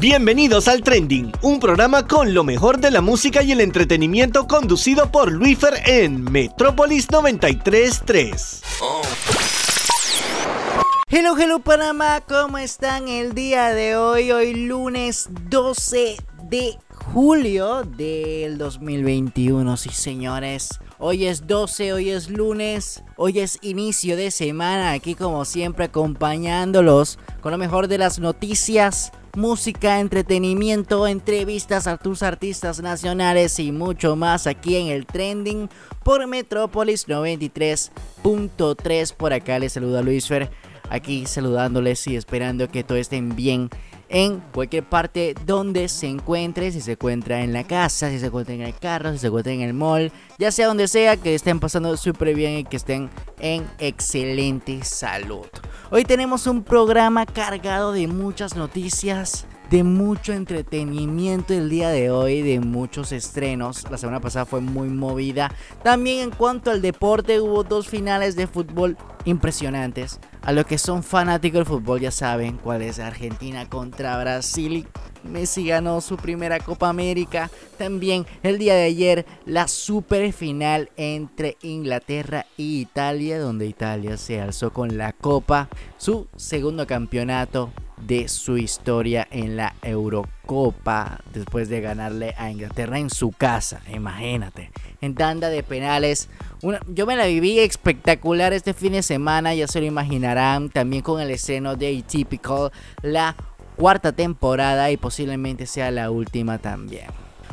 Bienvenidos al Trending, un programa con lo mejor de la música y el entretenimiento conducido por Luifer en Metrópolis 933. Hello, hello Panamá, ¿cómo están el día de hoy? Hoy lunes 12 de julio del 2021, sí señores. Hoy es 12, hoy es lunes, hoy es inicio de semana, aquí como siempre acompañándolos con lo mejor de las noticias música, entretenimiento, entrevistas a tus artistas nacionales y mucho más aquí en el trending por Metrópolis 93.3. Por acá les saluda Luis Fer, aquí saludándoles y esperando que todo estén bien en cualquier parte donde se encuentre, si se encuentra en la casa, si se encuentra en el carro, si se encuentra en el mall, ya sea donde sea, que estén pasando súper bien y que estén en excelente salud. Hoy tenemos un programa cargado de muchas noticias, de mucho entretenimiento el día de hoy, de muchos estrenos. La semana pasada fue muy movida. También en cuanto al deporte hubo dos finales de fútbol impresionantes. A los que son fanáticos del fútbol ya saben cuál es Argentina contra Brasil. Messi ganó su primera Copa América. También el día de ayer la super final entre Inglaterra y Italia, donde Italia se alzó con la Copa, su segundo campeonato de su historia en la Eurocopa después de ganarle a Inglaterra en su casa, imagínate. En tanda de penales, yo me la viví espectacular este fin de semana, ya se lo imaginarán, también con el estreno de Atypical, la cuarta temporada y posiblemente sea la última también.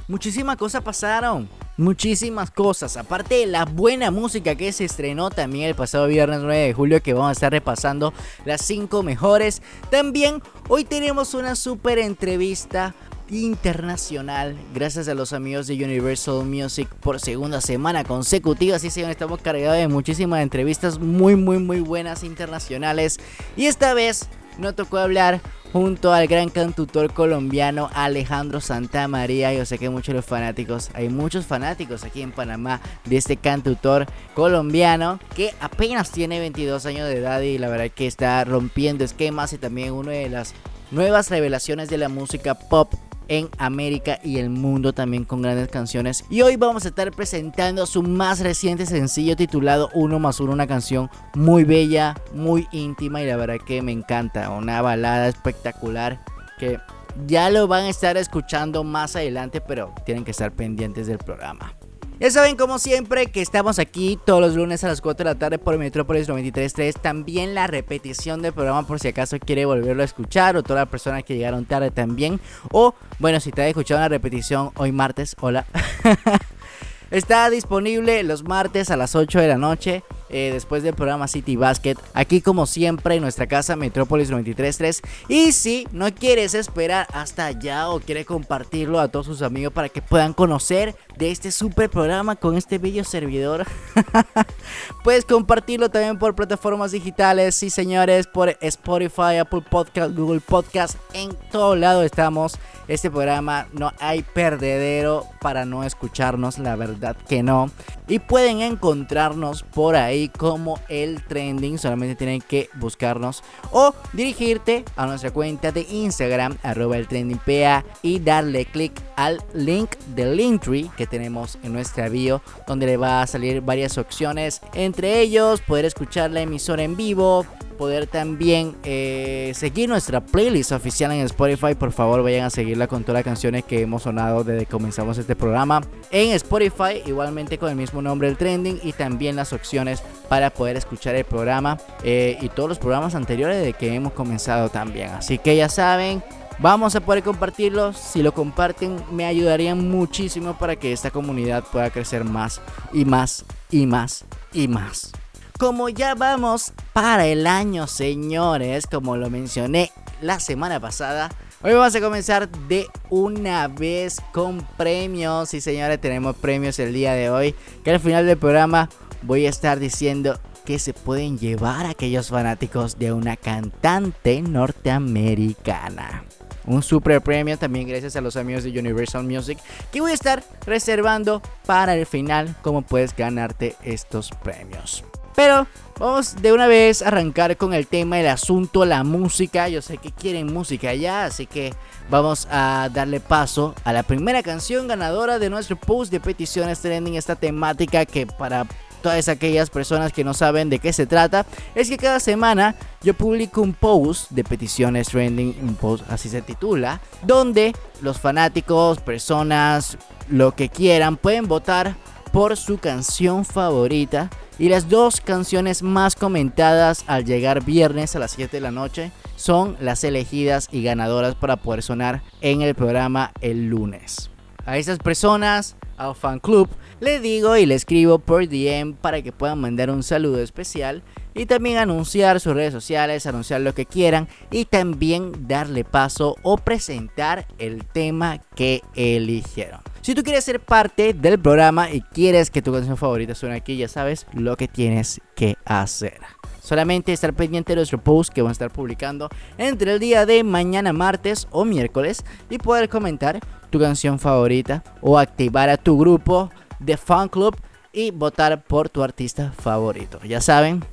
Muchísimas cosas pasaron muchísimas cosas. Aparte de la buena música que se estrenó también el pasado viernes 9 de julio, que vamos a estar repasando las 5 mejores. También hoy tenemos una super entrevista internacional gracias a los amigos de Universal Music por segunda semana consecutiva así se estamos cargados de muchísimas entrevistas muy muy muy buenas internacionales y esta vez no tocó hablar junto al gran cantautor colombiano Alejandro Santamaría. Yo sé que muchos los fanáticos, hay muchos fanáticos aquí en Panamá de este cantautor colombiano que apenas tiene 22 años de edad y la verdad que está rompiendo esquemas y también una de las nuevas revelaciones de la música pop en América y el mundo también con grandes canciones. Y hoy vamos a estar presentando su más reciente sencillo titulado Uno más Uno, una canción muy bella, muy íntima y la verdad que me encanta. Una balada espectacular que ya lo van a estar escuchando más adelante, pero tienen que estar pendientes del programa. Ya saben, como siempre, que estamos aquí todos los lunes a las 4 de la tarde por Metrópolis 93.3. También la repetición del programa por si acaso quiere volverlo a escuchar o todas las personas que llegaron tarde también. O, bueno, si te has escuchado una repetición hoy martes, hola. Está disponible los martes a las 8 de la noche eh, después del programa City Basket. Aquí como siempre en nuestra casa Metrópolis 93.3. Y si no quieres esperar hasta allá o quieres compartirlo a todos sus amigos para que puedan conocer de este super programa con este video servidor. Puedes compartirlo también por plataformas digitales, sí señores, por Spotify, Apple Podcast, Google Podcast, en todo lado estamos. Este programa no hay perdedero para no escucharnos, la verdad que no. Y pueden encontrarnos por ahí como el trending, solamente tienen que buscarnos o dirigirte a nuestra cuenta de Instagram, arroba el trending PA y darle clic al link del Linktree que tenemos en nuestra bio, donde le va a salir varias opciones, entre ellos poder escuchar la emisora en vivo, poder también eh, seguir nuestra playlist oficial en Spotify. Por favor, vayan a seguirla con todas las canciones que hemos sonado desde que comenzamos este programa. En Spotify, igualmente con el mismo nombre, el trending, y también las opciones para poder escuchar el programa eh, y todos los programas anteriores de que hemos comenzado también. Así que ya saben. Vamos a poder compartirlo. Si lo comparten, me ayudarían muchísimo para que esta comunidad pueda crecer más y más y más y más. Como ya vamos para el año, señores, como lo mencioné la semana pasada, hoy vamos a comenzar de una vez con premios. Y señores, tenemos premios el día de hoy. Que al final del programa voy a estar diciendo que se pueden llevar aquellos fanáticos de una cantante norteamericana. Un super premio también gracias a los amigos de Universal Music que voy a estar reservando para el final cómo puedes ganarte estos premios. Pero vamos de una vez a arrancar con el tema, el asunto, la música. Yo sé que quieren música ya, así que vamos a darle paso a la primera canción ganadora de nuestro post de peticiones trending, esta temática que para todas aquellas personas que no saben de qué se trata, es que cada semana yo publico un post de peticiones trending, un post así se titula, donde los fanáticos, personas, lo que quieran, pueden votar por su canción favorita y las dos canciones más comentadas al llegar viernes a las 7 de la noche son las elegidas y ganadoras para poder sonar en el programa el lunes. A esas personas, al fan club, le digo y le escribo por DM para que puedan mandar un saludo especial y también anunciar sus redes sociales, anunciar lo que quieran y también darle paso o presentar el tema que eligieron. Si tú quieres ser parte del programa y quieres que tu canción favorita suene aquí, ya sabes lo que tienes que hacer. Solamente estar pendiente de nuestro post que van a estar publicando entre el día de mañana martes o miércoles y poder comentar tu canción favorita o activar a tu grupo de fan club y votar por tu artista favorito. Ya saben,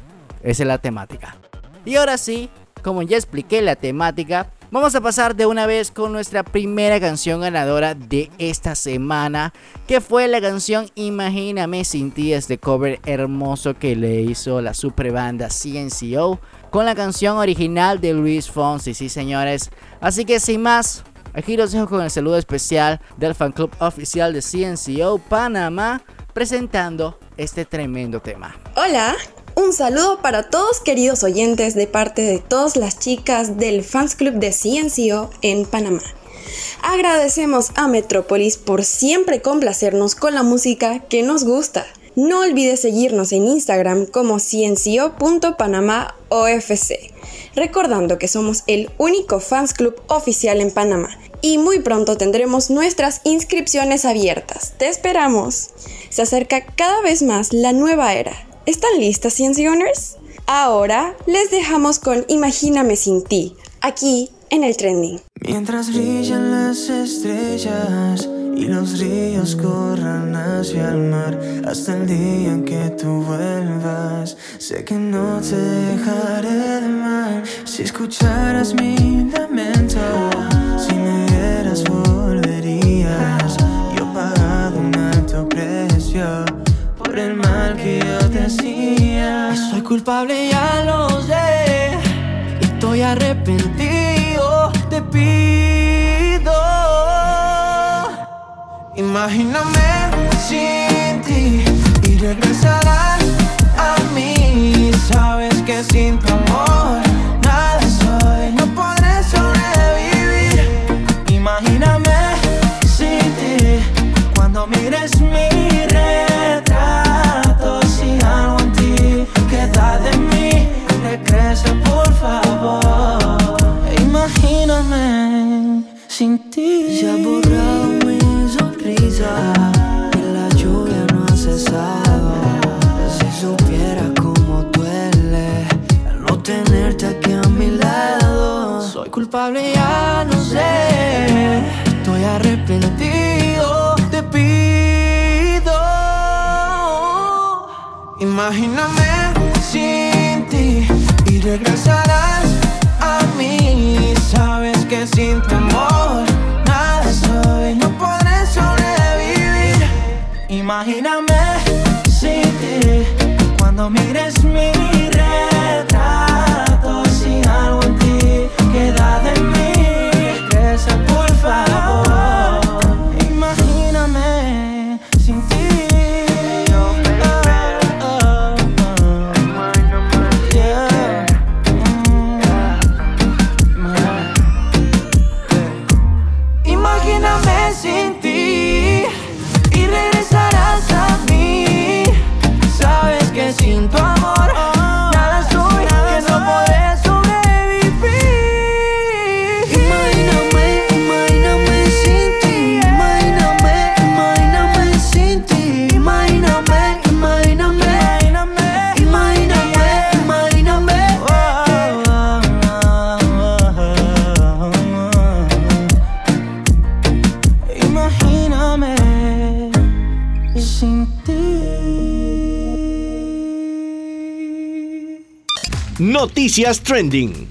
esa es la temática. Y ahora sí, como ya expliqué la temática, vamos a pasar de una vez con nuestra primera canción ganadora de esta semana, que fue la canción Imagíname sin ti, este cover hermoso que le hizo la super banda CNCO con la canción original de Luis Fonsi, sí señores. Así que sin más, Aquí los dejo con el saludo especial del fan club oficial de CNCO Panamá presentando este tremendo tema. Hola, un saludo para todos queridos oyentes de parte de todas las chicas del fans club de CNCO en Panamá. Agradecemos a Metrópolis por siempre complacernos con la música que nos gusta. No olvides seguirnos en Instagram como ciencio.panamaofc, recordando que somos el único fans club oficial en Panamá y muy pronto tendremos nuestras inscripciones abiertas. ¡Te esperamos! Se acerca cada vez más la nueva era. ¿Están listas, Ciencioners? Ahora les dejamos con Imagíname sin ti, aquí en el trending. Mientras brillan las estrellas y los ríos corran hacia el mar hasta el día en que tú vuelvas. Sé que no te dejaré de mal si escucharas mi lamento. Si me vieras, volverías. Hacía. soy culpable, ya lo sé. Estoy arrepentido, te pido. Imagíname sin ti y regresarás a mí. Sabes que sin tu amor Imagíname sin ti. Ha borrado mi sonrisa y la lluvia no ha cesado. Si supiera cómo duele al no tenerte aquí a mi lado. Soy culpable, ya no sé. Estoy arrepentido, te pido. Imagíname sin ti y regresarás sin tu amor nada soy, no podré sobrevivir. Imagíname sin ti cuando mires mi retrato. Si algo en ti queda de mí, regresa por favor. Noticias Trending.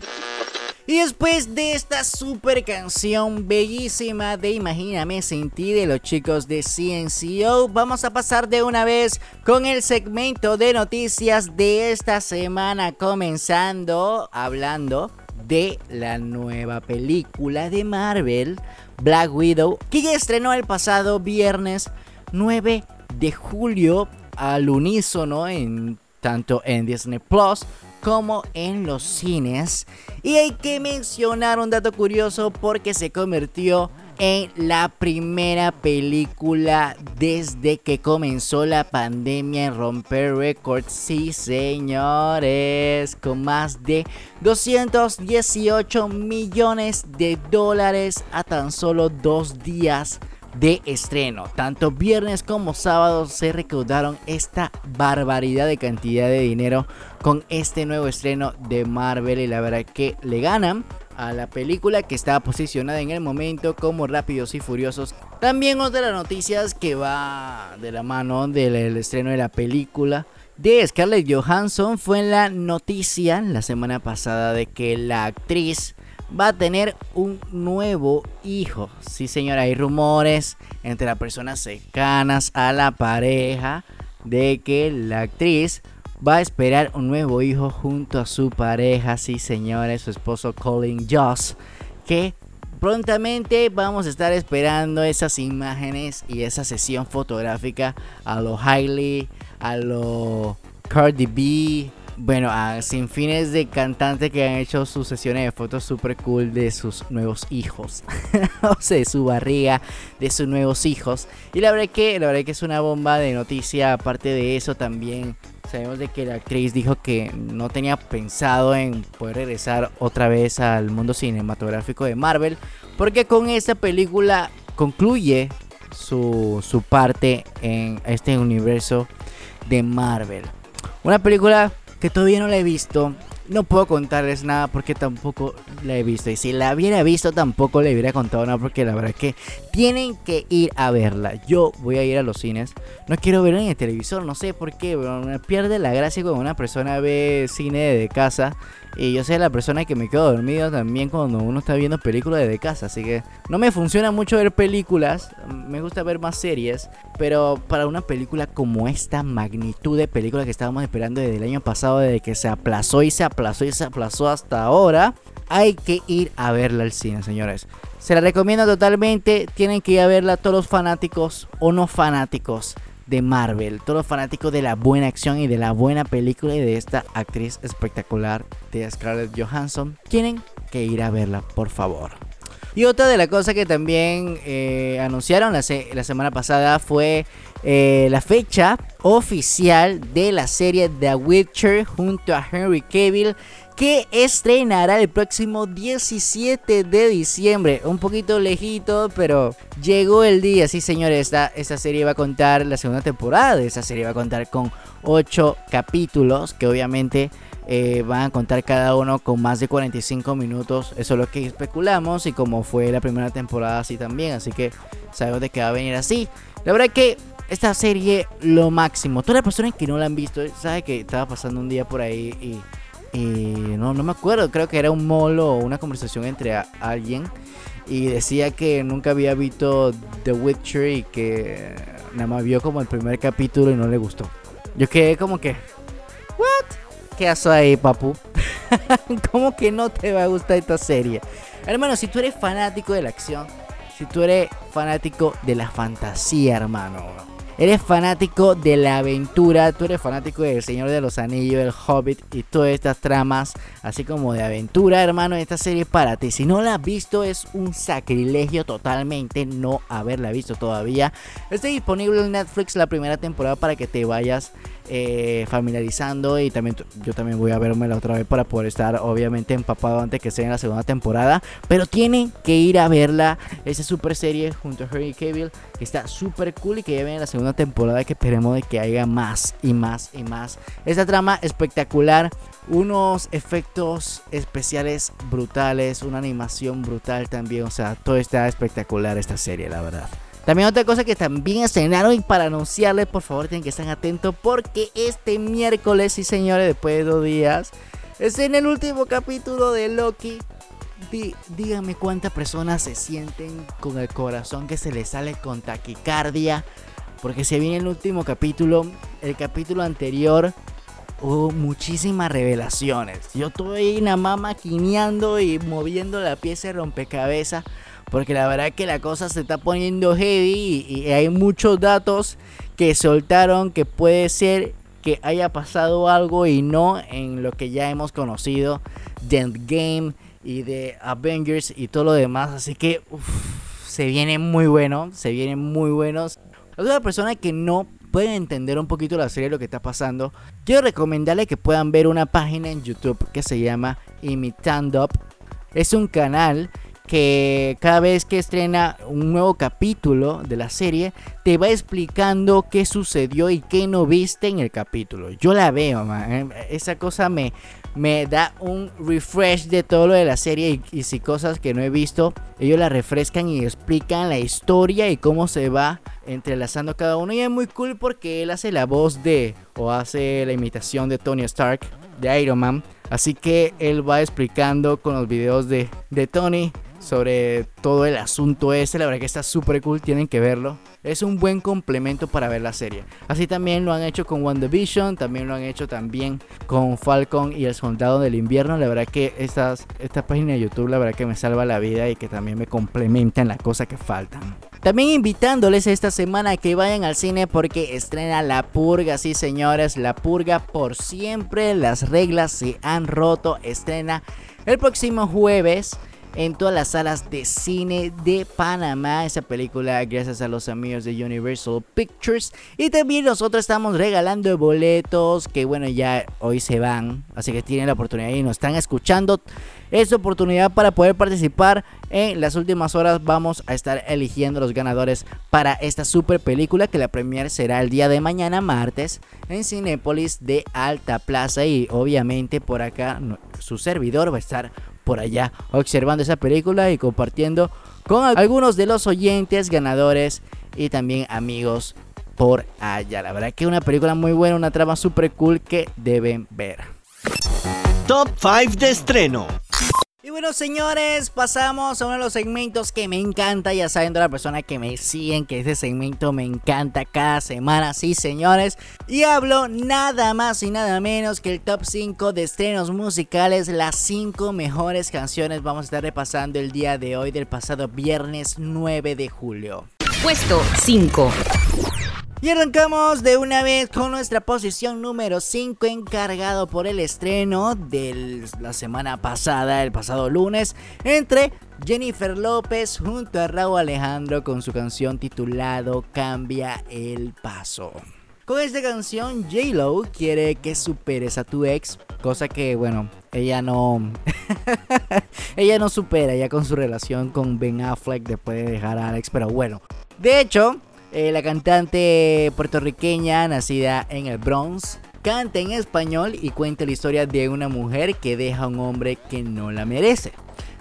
Y después de esta super canción bellísima de Imagíname sin ti de los chicos de CNCO, vamos a pasar de una vez con el segmento de noticias de esta semana, comenzando hablando de la nueva película de Marvel, Black Widow, que ya estrenó el pasado viernes 9 de julio al unísono en tanto en Disney Plus como en los cines. Y hay que mencionar un dato curioso porque se convirtió en la primera película desde que comenzó la pandemia en romper récords. Sí, señores, con más de 218 millones de dólares a tan solo dos días de estreno. Tanto viernes como sábado se recaudaron esta barbaridad de cantidad de dinero con este nuevo estreno de Marvel y la verdad que le ganan a la película que estaba posicionada en el momento como Rápidos y Furiosos. También otra de las noticias que va de la mano del estreno de la película de Scarlett Johansson fue la noticia la semana pasada de que la actriz va a tener un nuevo hijo. Sí, señora, hay rumores entre las personas cercanas a la pareja de que la actriz va a esperar un nuevo hijo junto a su pareja, sí, señores, su esposo Colin Joss, que prontamente vamos a estar esperando esas imágenes y esa sesión fotográfica a lo Hailey, a lo Cardi B, bueno, a sin fines de cantantes que han hecho sus sesiones de fotos super cool de sus nuevos hijos. o sea, de su barriga, de sus nuevos hijos. Y la verdad que, la verdad que es una bomba de noticia. Aparte de eso, también sabemos de que la actriz dijo que no tenía pensado en poder regresar otra vez al mundo cinematográfico de Marvel. Porque con esta película concluye su, su parte en este universo de Marvel. Una película que todavía no la he visto. No puedo contarles nada porque tampoco la he visto. Y si la hubiera visto tampoco le hubiera contado nada porque la verdad es que tienen que ir a verla. Yo voy a ir a los cines. No quiero verla en el televisor. No sé por qué. me pierde la gracia cuando una persona ve cine de casa. Y yo soy la persona que me quedo dormido también cuando uno está viendo películas de casa. Así que no me funciona mucho ver películas. Me gusta ver más series. Pero para una película como esta magnitud de película que estábamos esperando desde el año pasado, desde que se aplazó y se aplazó y se aplazó hasta ahora, hay que ir a verla al cine, señores. Se la recomiendo totalmente. Tienen que ir a verla todos los fanáticos o no fanáticos de Marvel, todos los fanáticos de la buena acción y de la buena película y de esta actriz espectacular de Scarlett Johansson, tienen que ir a verla, por favor. Y otra de las cosas que también eh, anunciaron la, semana pasada fue eh, la fecha oficial de la serie The Witcher junto a Henry Cavill que estrenará el próximo 17 de diciembre. Un poquito lejito, pero llegó el día. Sí, señores, esta, esta serie va a contar la segunda temporada. Esta serie va a contar con 8 capítulos que obviamente eh, van a contar cada uno con más de 45 minutos. Eso es lo que especulamos y como fue la primera temporada así también. Así que sabemos de que va a venir así. La verdad que esta serie lo máximo. Todas las personas que no la han visto, sabe que estaba pasando un día por ahí y y no, no me acuerdo, creo que era un molo o una conversación entre alguien y decía que nunca había visto The Witcher y que nada más vio como el primer capítulo y no le gustó. Yo quedé como que, ¿what? ¿Qué haces ahí, papu? ¿Cómo que no te va a gustar esta serie? Hermano, si tú eres fanático de la acción, si tú eres fanático de la fantasía, hermano, eres fanático de la aventura, tú eres fanático del Señor de los Anillos, el Hobbit y todas estas tramas, así como de aventura, hermano, esta serie para ti. Si no la has visto, es un sacrilegio totalmente no haberla visto todavía. Está disponible en Netflix la primera temporada para que te vayas eh, familiarizando y también yo también voy a verme la otra vez para poder estar obviamente empapado antes que sea en la segunda temporada pero tienen que ir a verla esa super serie junto a Harry Cavill que está súper cool y que ya viene la segunda temporada que esperemos de que haya más y más y más esta trama espectacular unos efectos especiales brutales una animación brutal también o sea todo está espectacular esta serie la verdad también otra cosa que también estrenaron y para anunciarles, por favor, tienen que estar atentos porque este miércoles, sí señores, después de dos días, Es en el último capítulo de Loki. dígame cuántas personas se sienten con el corazón que se les sale con taquicardia. Porque se viene el último capítulo. El capítulo anterior hubo muchísimas revelaciones. Yo estoy nada más maquineando y moviendo la pieza de rompecabezas. Porque la verdad que la cosa se está poniendo heavy y, hay muchos datos que soltaron que puede ser que haya pasado algo y no en lo que ya hemos conocido de Endgame y de Avengers y todo lo demás. Así que se viene muy bueno, se vienen muy buenos. A una persona que no pueden entender un poquito la serie, lo que está pasando, quiero recomendarle que puedan ver una página en YouTube que se llama Imitando. Es un canal que cada vez que estrena un nuevo capítulo de la serie, te va explicando qué sucedió y qué no viste en el capítulo. Yo la veo, man. Eh, esa cosa me, me da un refresh de todo lo de la serie y, si cosas que no he visto, ellos la refrescan y explican la historia y cómo se va entrelazando cada uno. Y es muy cool porque él hace la voz de, o hace la imitación de Tony Stark, de Iron Man. Así que él va explicando con los videos de, de Tony sobre todo el asunto ese. La verdad que está súper cool, tienen que verlo. Es un buen complemento para ver la serie. Así también lo han hecho con WandaVision, también lo han hecho también con Falcon y el Soldado del Invierno. La verdad que estas, esta página de YouTube, la verdad que me salva la vida y que también me complementan las cosas que faltan. También invitándoles esta semana a que vayan al cine porque estrena La Purga, sí señores, La Purga por siempre, las reglas se han roto, estrena el próximo jueves en todas las salas de cine de Panamá. Esa película gracias a los amigos de Universal Pictures. Y también nosotros estamos regalando boletos que bueno ya hoy se van. Así que tienen la oportunidad y nos están escuchando. Es oportunidad para poder participar. En las últimas horas vamos a estar eligiendo los ganadores para esta super película que la premier será el día de mañana martes en Cinépolis de Alta Plaza y obviamente por acá su servidor va a estar por allá observando esa película y compartiendo con algunos de los oyentes ganadores y también amigos por allá. La verdad que es una película muy buena, una trama super cool que deben ver. Top 5 de estreno. Y bueno, señores, pasamos a uno de los segmentos que me encanta. Ya saben, de la persona que me siguen, que este segmento me encanta cada semana. Sí, señores. Y hablo nada más y nada menos que el top 5 de estrenos musicales. Las 5 mejores canciones vamos a estar repasando el día de hoy, del pasado viernes 9 de julio. Puesto 5. Y arrancamos de una vez con nuestra posición número 5 encargado por el estreno de la semana pasada, el pasado lunes, entre Jennifer López junto a Raúl Alejandro con su canción titulado Cambia el Paso. Con esta canción, J-Lo quiere que superes a tu ex, cosa que, bueno, ella no. ella no supera ya con su relación con Ben Affleck después de dejar a Alex, pero bueno. De hecho, eh, la cantante puertorriqueña nacida en el Bronx canta en español y cuenta la historia de una mujer que deja a un hombre que no la merece.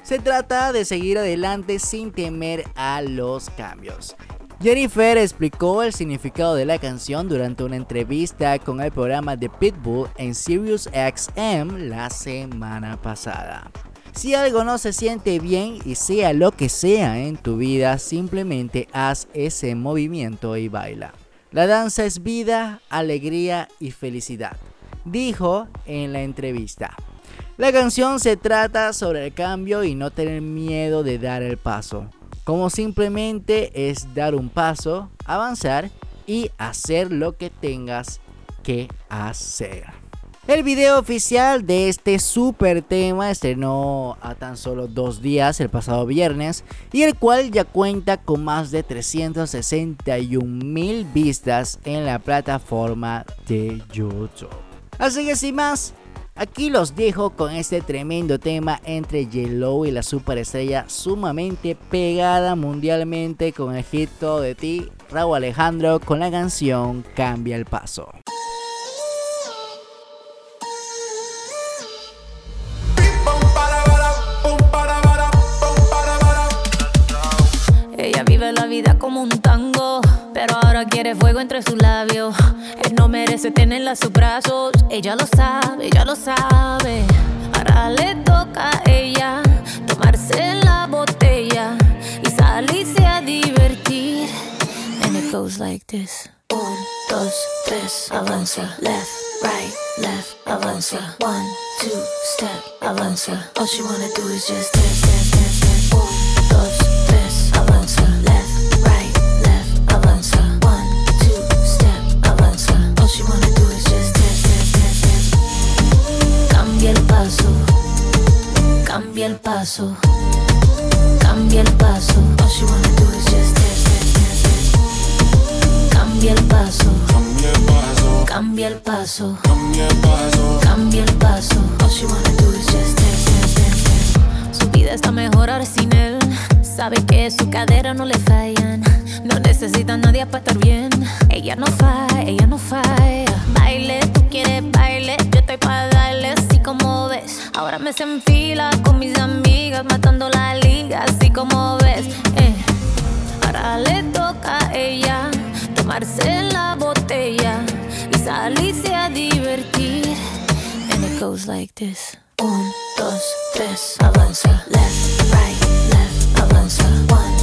Se trata de seguir adelante sin temer a los cambios. Jennifer explicó el significado de la canción durante una entrevista con el programa de Pitbull en Sirius XM la semana pasada. Si algo no se siente bien y sea lo que sea en tu vida, simplemente haz ese movimiento y baila. La danza es vida, alegría y felicidad, dijo en la entrevista. La canción se trata sobre el cambio y no tener miedo de dar el paso. Como simplemente es dar un paso, avanzar y hacer lo que tengas que hacer. El video oficial de este super tema estrenó a tan solo dos días el pasado viernes y el cual ya cuenta con más de 361 mil vistas en la plataforma de YouTube. Así que sin más, aquí los dejo con este tremendo tema entre Yellow y la superestrella sumamente pegada mundialmente con el hit de ti, Raúl Alejandro con la canción Cambia el Paso. Vida como un tango, pero ahora quiere fuego entre sus labios. Él no merece tenerla a sus brazos. Ella lo sabe, ella lo sabe. Ahora le toca a ella tomarse la botella y salirse a divertir. And it goes like this. Un, dos, tres, avanza. Left, right, left, avanza. One, two, step, avanza. All she wanna do is just dance, dance, dance. Paso, cambia el paso. All she wanna do is just dance, dance, dance. Cambia el paso, Cambia el paso, cambia el paso. cambia el paso. Cambia el paso. All she wanna do is just dance, dance, dance. Su vida está mejor ahora sin él. Sabe que su cadera no le fallan. No necesita a nadie para estar bien. Ella no falla, ella no falla. Baile, tú quieres baile. Yo estoy para como ves. Ahora me se enfila con mis amigas, matando la liga, así como ves. Eh. Ahora le toca a ella tomarse la botella y salirse a divertir. And it goes like this. Un, dos, tres, avanza. Left, right, left, avanza. One,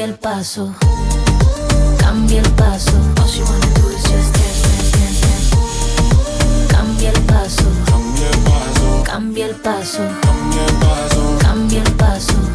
cambia el paso, cambia el paso. All she wanna do is just dance, dance, dance, dance. Cambia el paso, Cambia el paso, cambia el paso, cambia el paso. cambia el paso.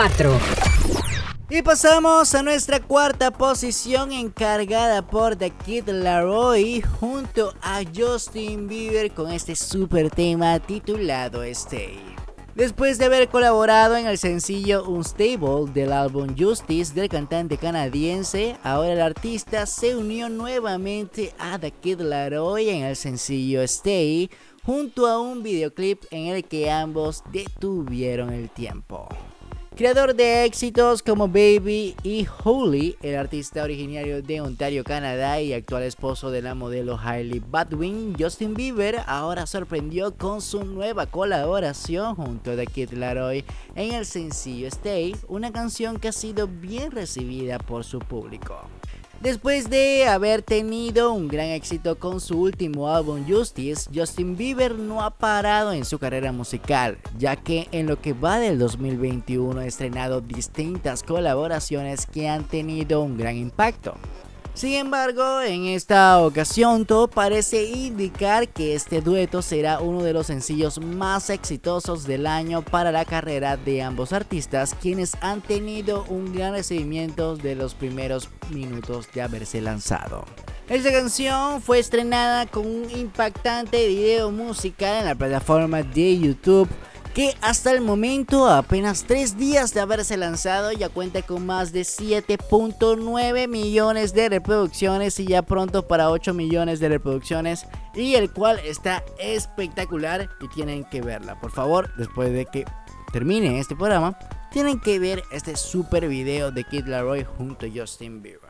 4. Y pasamos a nuestra cuarta posición encargada por The Kid Laroi junto a Justin Bieber con este super tema titulado Stay. Después de haber colaborado en el sencillo Unstable del álbum Justice del cantante canadiense, ahora el artista se unió nuevamente a The Kid Laroi en el sencillo Stay junto a un videoclip en el que ambos detuvieron el tiempo. Creador de éxitos como Baby y Holy, el artista originario de Ontario, Canadá y actual esposo de la modelo Hailey Baldwin, Justin Bieber ahora sorprendió con su nueva colaboración junto a Kid Laroi en el sencillo Stay, una canción que ha sido bien recibida por su público. Después de haber tenido un gran éxito con su último álbum Justice, Justin Bieber no ha parado en su carrera musical, ya que en lo que va del 2021 ha estrenado distintas colaboraciones que han tenido un gran impacto. Sin embargo, en esta ocasión todo parece indicar que este dueto será uno de los sencillos más exitosos del año para la carrera de ambos artistas, quienes han tenido un gran recibimiento de los primeros minutos de haberse lanzado. Esta canción fue estrenada con un impactante video musical en la plataforma de YouTube que hasta el momento, apenas 3 días de haberse lanzado, ya cuenta con más de 7.9 millones de reproducciones y ya pronto para 8 millones de reproducciones y el cual está espectacular y tienen que verla. Por favor, después de que termine este programa, tienen que ver este super video de Kid Laroi junto a Justin Bieber.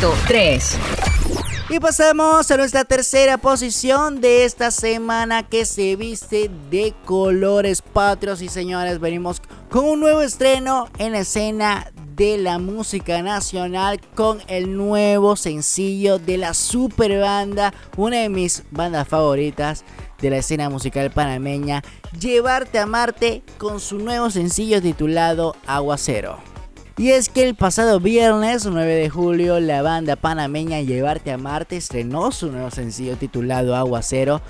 Puesto 3. Y pasamos a nuestra tercera posición de esta semana que se viste de colores patrios. Y señores, venimos con un nuevo estreno en escena de la música nacional con el nuevo sencillo de la super banda, una de mis bandas favoritas de la escena musical panameña, Llevarte a Marte con su nuevo sencillo titulado Aguacero. Y es que el pasado viernes 9 de julio la banda panameña Llevarte a Marte estrenó su nuevo sencillo titulado Aguacero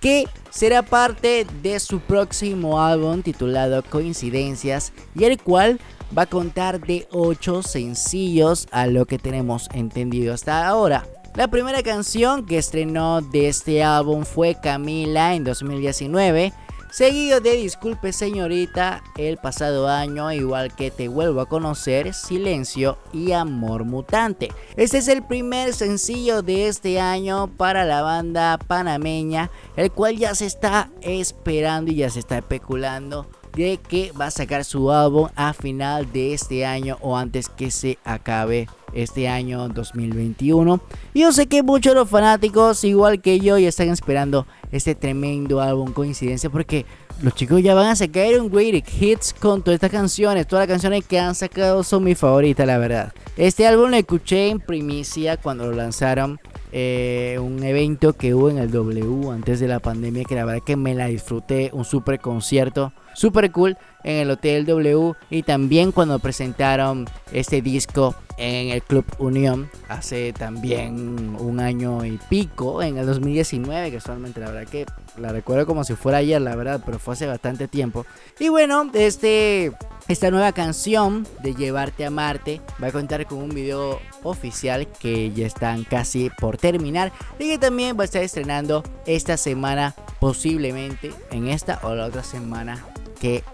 que será parte de su próximo álbum titulado Coincidencias y el cual va a contar de 8 sencillos a lo que tenemos entendido hasta ahora. La primera canción que estrenó de este álbum fue Camila en 2019 Seguido de Disculpe Señorita el pasado año, igual que Te Vuelvo a Conocer, Silencio y Amor Mutante. Este es el primer sencillo de este año para la banda panameña, el cual ya se está esperando y ya se está especulando de que va a sacar su álbum a final de este año o antes que se acabe este año 2021. Y yo sé que muchos de los fanáticos, igual que yo, ya están esperando este tremendo álbum coincidencia porque los chicos ya van a sacar un great hits con todas estas canciones. Todas las canciones que han sacado son mis favoritas, la verdad. Este álbum lo escuché en primicia cuando lo lanzaron. Eh, un evento que hubo en el W antes de la pandemia que la verdad que me la disfruté, un super concierto, super cool en el Hotel W y también cuando presentaron este disco en el Club Unión hace también un año y pico, en el 2019, que solamente la verdad que la recuerdo como si fuera ayer, la verdad, pero fue hace bastante tiempo. Y bueno, este, esta nueva canción de Llevarte a Marte va a contar con un video oficial que ya están casi por terminar y que también va a estar estrenando esta semana, posiblemente en esta o la otra semana que.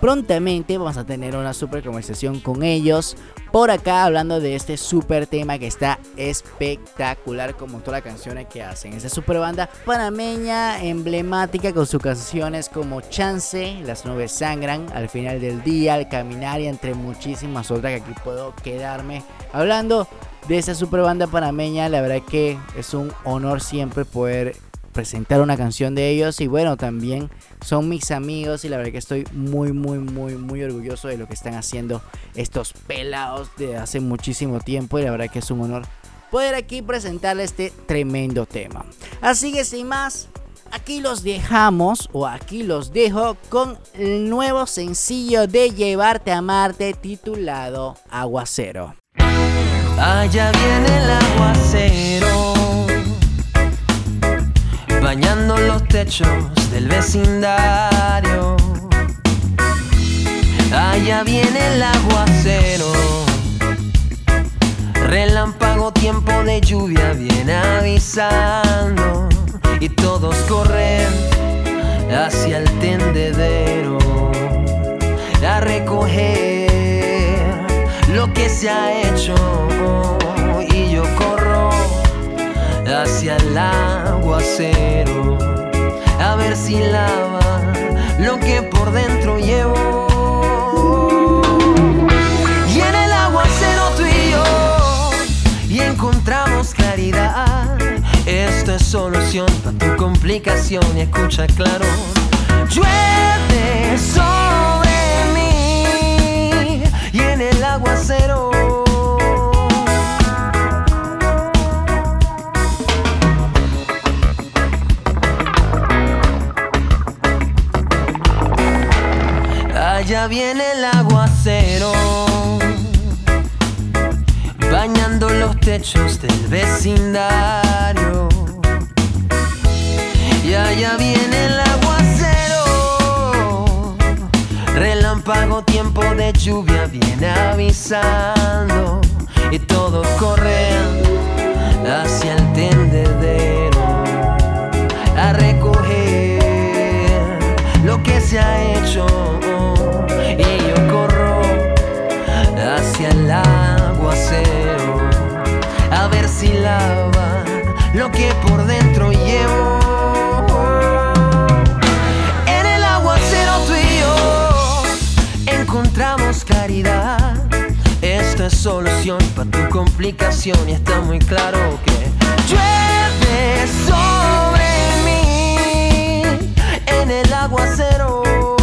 Prontamente vamos a tener una super conversación con ellos por acá hablando de este super tema que está espectacular como todas las canciones que hacen. Esta super banda panameña emblemática con sus canciones como Chance, Las nubes sangran, Al final del día, Al caminar y entre muchísimas otras que aquí puedo quedarme hablando de esa super banda panameña. La verdad que es un honor siempre poder presentar una canción de ellos. Y bueno también son mis amigos y la verdad que estoy muy muy muy muy orgulloso de lo que están haciendo estos pelados de hace muchísimo tiempo. Y la verdad que es un honor poder aquí presentarles este tremendo tema. Así que sin más aquí los dejamos o aquí los dejo con el nuevo sencillo de Llevarte a Marte titulado Aguacero. Allá viene el aguacero, bañando los techos del vecindario. Allá viene el aguacero, relámpago, tiempo de lluvia viene avisando. Y todos corren hacia el tendedero a recoger lo que se ha hecho y yo corro hacia el aguacero a ver si lava lo que por dentro llevo. Y en el aguacero tú y yo y encontramos claridad. Esto es solución para tu complicación y escucha claro. Llueve sobre mí y en el aguacero. Allá viene el aguacero, bañando los techos del vecindario. Y allá viene el aguacero, relámpago, tiempo de lluvia viene avisando. Y todos corren hacia el tendedero a recoger lo que se ha hecho. Y yo corro hacia el aguacero a ver si lava lo que por dentro llevo. En el aguacero tú y yo encontramos caridad. Esta es solución para tu complicación y está muy claro que llueve sobre mí en el aguacero.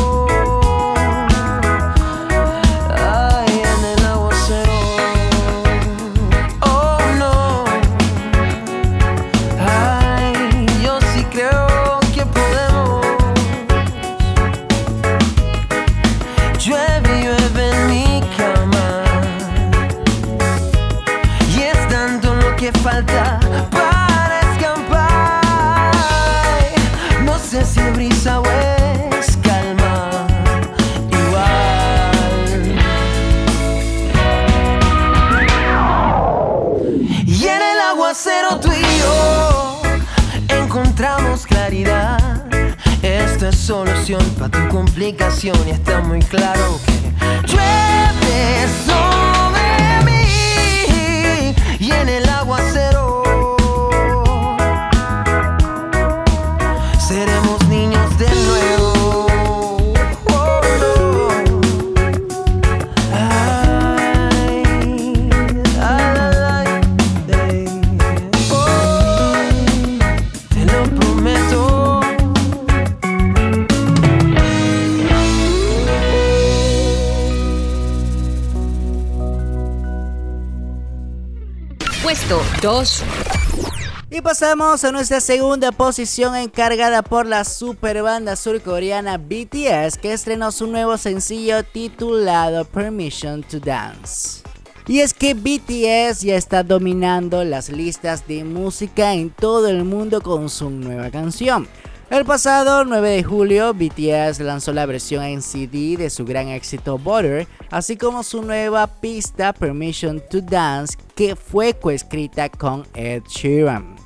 Pasamos a nuestra segunda posición encargada por la super banda surcoreana BTS que estrenó su nuevo sencillo titulado Permission to Dance. Y es que BTS ya está dominando las listas de música en todo el mundo con su nueva canción. El pasado 9 de julio, BTS lanzó la versión en CD de su gran éxito Butter, así como su nueva pista Permission to Dance, que fue coescrita con Ed Sheeran.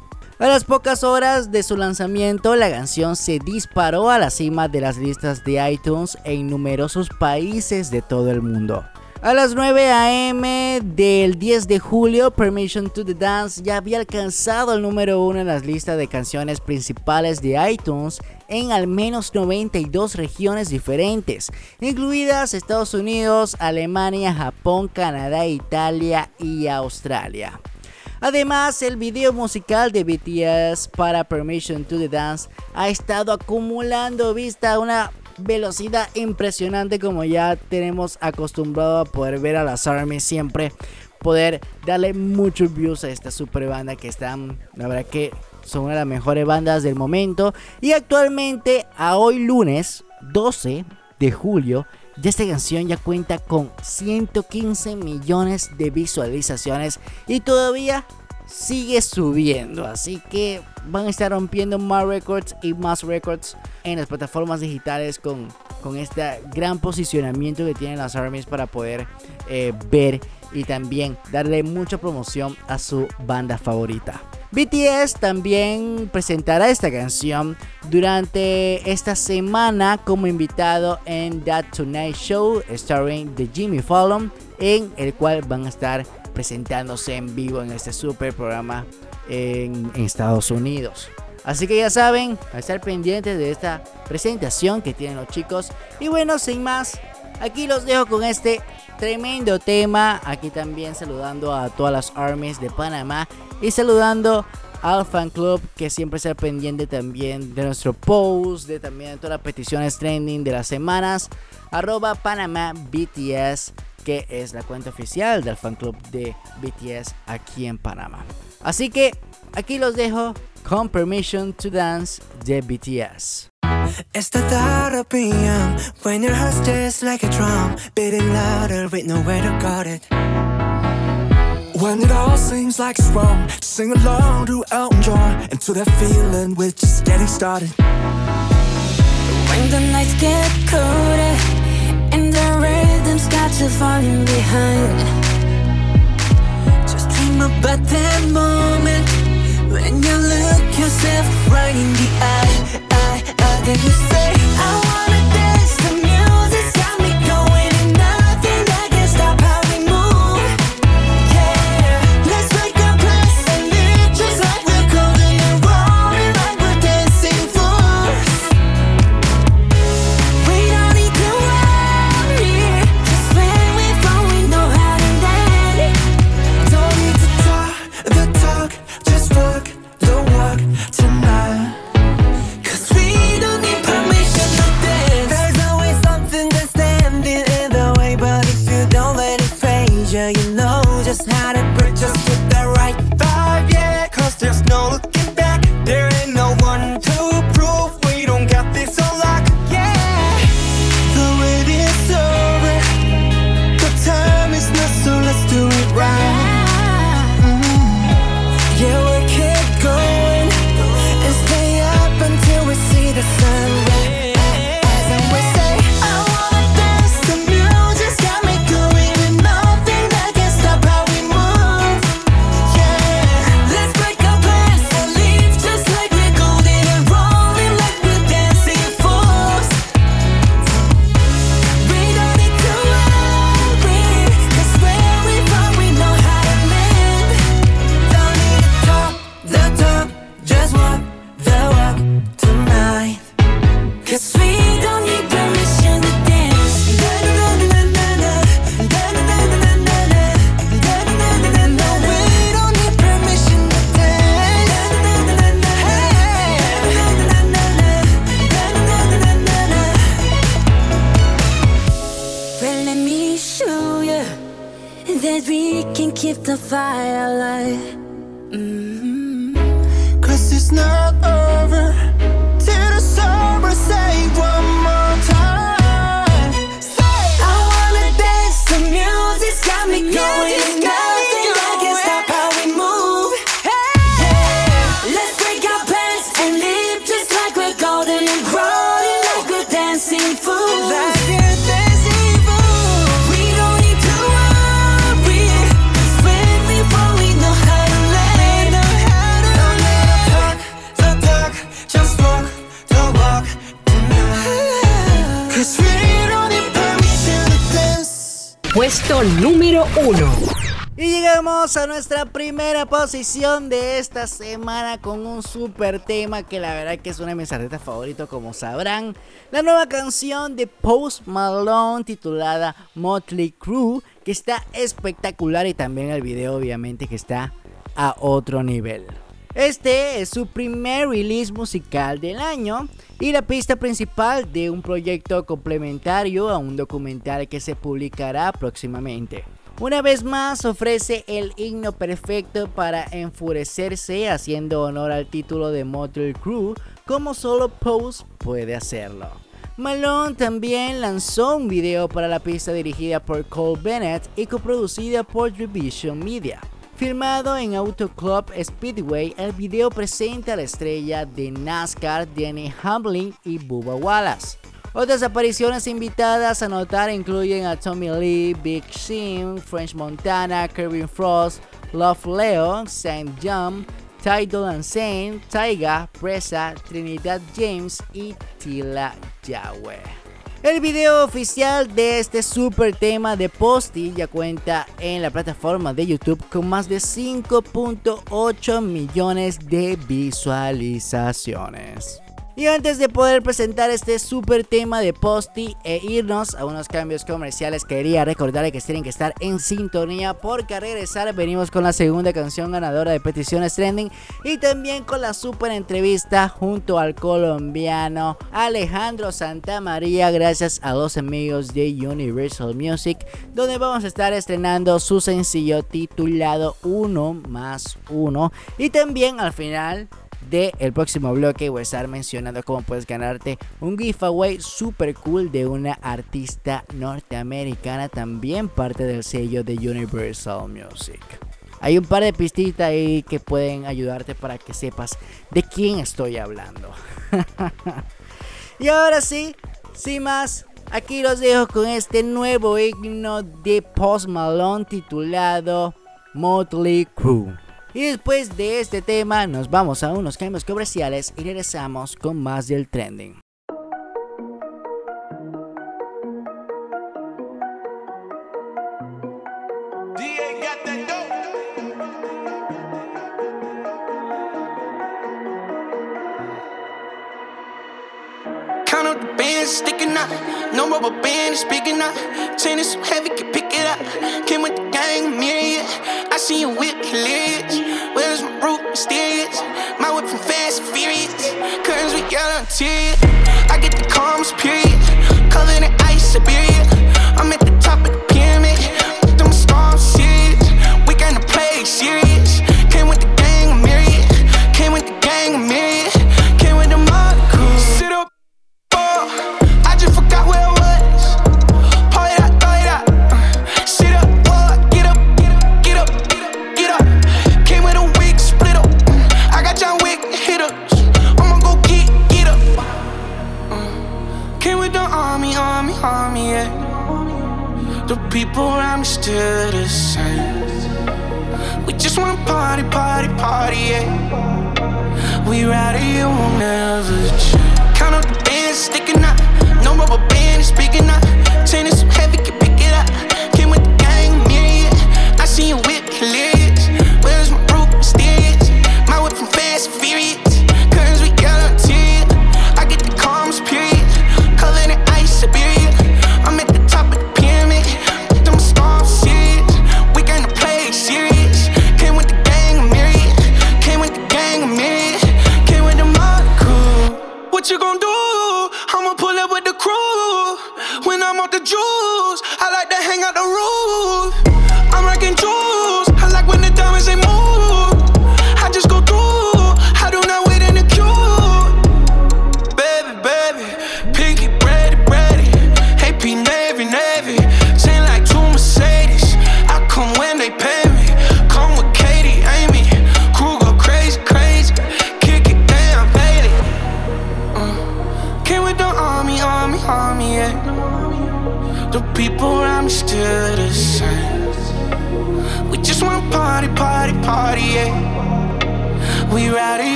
A las pocas horas de su lanzamiento, la canción se disparó a la cima de las listas de iTunes en numerosos países de todo el mundo. A las 9 am del 10 de julio, Permission to the Dance ya había alcanzado el número 1 en las listas de canciones principales de iTunes en al menos 92 regiones diferentes, incluidas Estados Unidos, Alemania, Japón, Canadá, Italia y Australia. Además, el video musical de BTS para Permission to the Dance ha estado acumulando vista a una velocidad impresionante como ya tenemos acostumbrado a poder ver a las ARMY siempre poder darle muchos views a esta super banda que están la verdad que son una de las mejores bandas del momento. Y actualmente a hoy lunes 12 de julio ya esta canción ya cuenta con 115 millones de visualizaciones y todavía sigue subiendo. Así que van a estar rompiendo más records y más records en las plataformas digitales con, con este gran posicionamiento que tienen las armies para poder eh, ver y también darle mucha promoción a su banda favorita. BTS también presentará esta canción durante esta semana como invitado en That Tonight Show starring The Jimmy Fallon en el cual van a estar presentándose en vivo en este super programa en, Estados Unidos. Así que ya saben, a estar pendientes de esta presentación que tienen los chicos. Y bueno, sin más, aquí los dejo con este tremendo tema. Aquí también saludando a todas las armies de Panamá y saludando al fan club que siempre está pendiente también de nuestro post, de también todas las peticiones trending de las semanas. Arroba Panamá BTS que es la cuenta oficial del fan club de BTS aquí en Panamá. Así que aquí los dejo con Permission to Dance de BTS. It's the thought of being when your heart's just like a drum, beating louder with nowhere to guard it. When it all seems like it's wrong, sing along to Elton John and to that feeling we're just getting started. When the nights get colder. And the rhythm's got you falling behind. Just dream about that moment when you look yourself right in the eye. eye, eye then you say, I wanna phase you, know just how to break. Just get the right vibe, yeah. Cause there's no looking posición de esta semana con un super tema que la verdad que es una de mis artistas favoritos como sabrán. La nueva canción de Post Malone titulada Motley Crue que está espectacular y también el video obviamente que está a otro nivel. Este es su primer release musical del año y la pista principal de un proyecto complementario a un documental que se publicará próximamente. Una vez más ofrece el himno perfecto para enfurecerse haciendo honor al título de Motor Crew como solo Pose puede hacerlo. Malone también lanzó un video para la pista dirigida por Cole Bennett y coproducida por Division Media. Filmado en Auto Club Speedway, el video presenta a la estrella de NASCAR Danny Hamlin y Bubba Wallace. Otras apariciones invitadas a notar incluyen a Tommy Lee, Big Sean, French Montana, Kevin Frost, Love Leo, Saint John, Ty Dolan Saint, Taiga, Presa, Trinidad James y Tila Yahweh. El video oficial de este super tema de Posty ya cuenta en la plataforma de YouTube con más de 5.8 millones de visualizaciones. Y antes de poder presentar este super tema de Posty e irnos a unos cambios comerciales, quería recordarles que tienen que estar en sintonía porque a regresar venimos con la segunda canción ganadora de peticiones trending y también con la super entrevista junto al colombiano Alejandro Santamaría gracias a los amigos de Universal Music donde vamos a estar estrenando su sencillo titulado Uno más Uno. Y también al final del el próximo bloque voy a estar mencionando cómo puedes ganarte un giveaway super cool de una artista norteamericana, también parte del sello de Universal Music. Hay un par de pistitas ahí que pueden ayudarte para que sepas de quién estoy hablando. y ahora sí, sin más, aquí los dejo con este nuevo himno de Post Malone titulado Motley Crue. Y después de este tema nos vamos a unos cambios comerciales y regresamos con más del trending. Sticking out. No rubber band is big enough. Chain is so heavy, can pick it up. Came with the gang, myriad. See you whip hilarious. Where's my root mysterious? My whip from fast and furious. Curtains with yellow interior. I get the calmest period. Covered in ice, Siberia.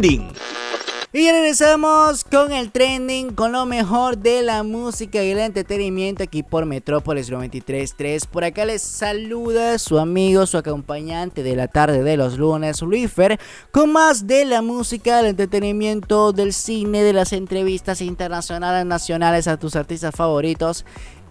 Y regresamos con el trending, con lo mejor de la música y el entretenimiento aquí por Metrópolis 93.3. Por acá les saluda su amigo, su acompañante de la tarde de los lunes, Luifer, con más de la música, el entretenimiento, del cine, de las entrevistas internacionales, nacionales a tus artistas favoritos.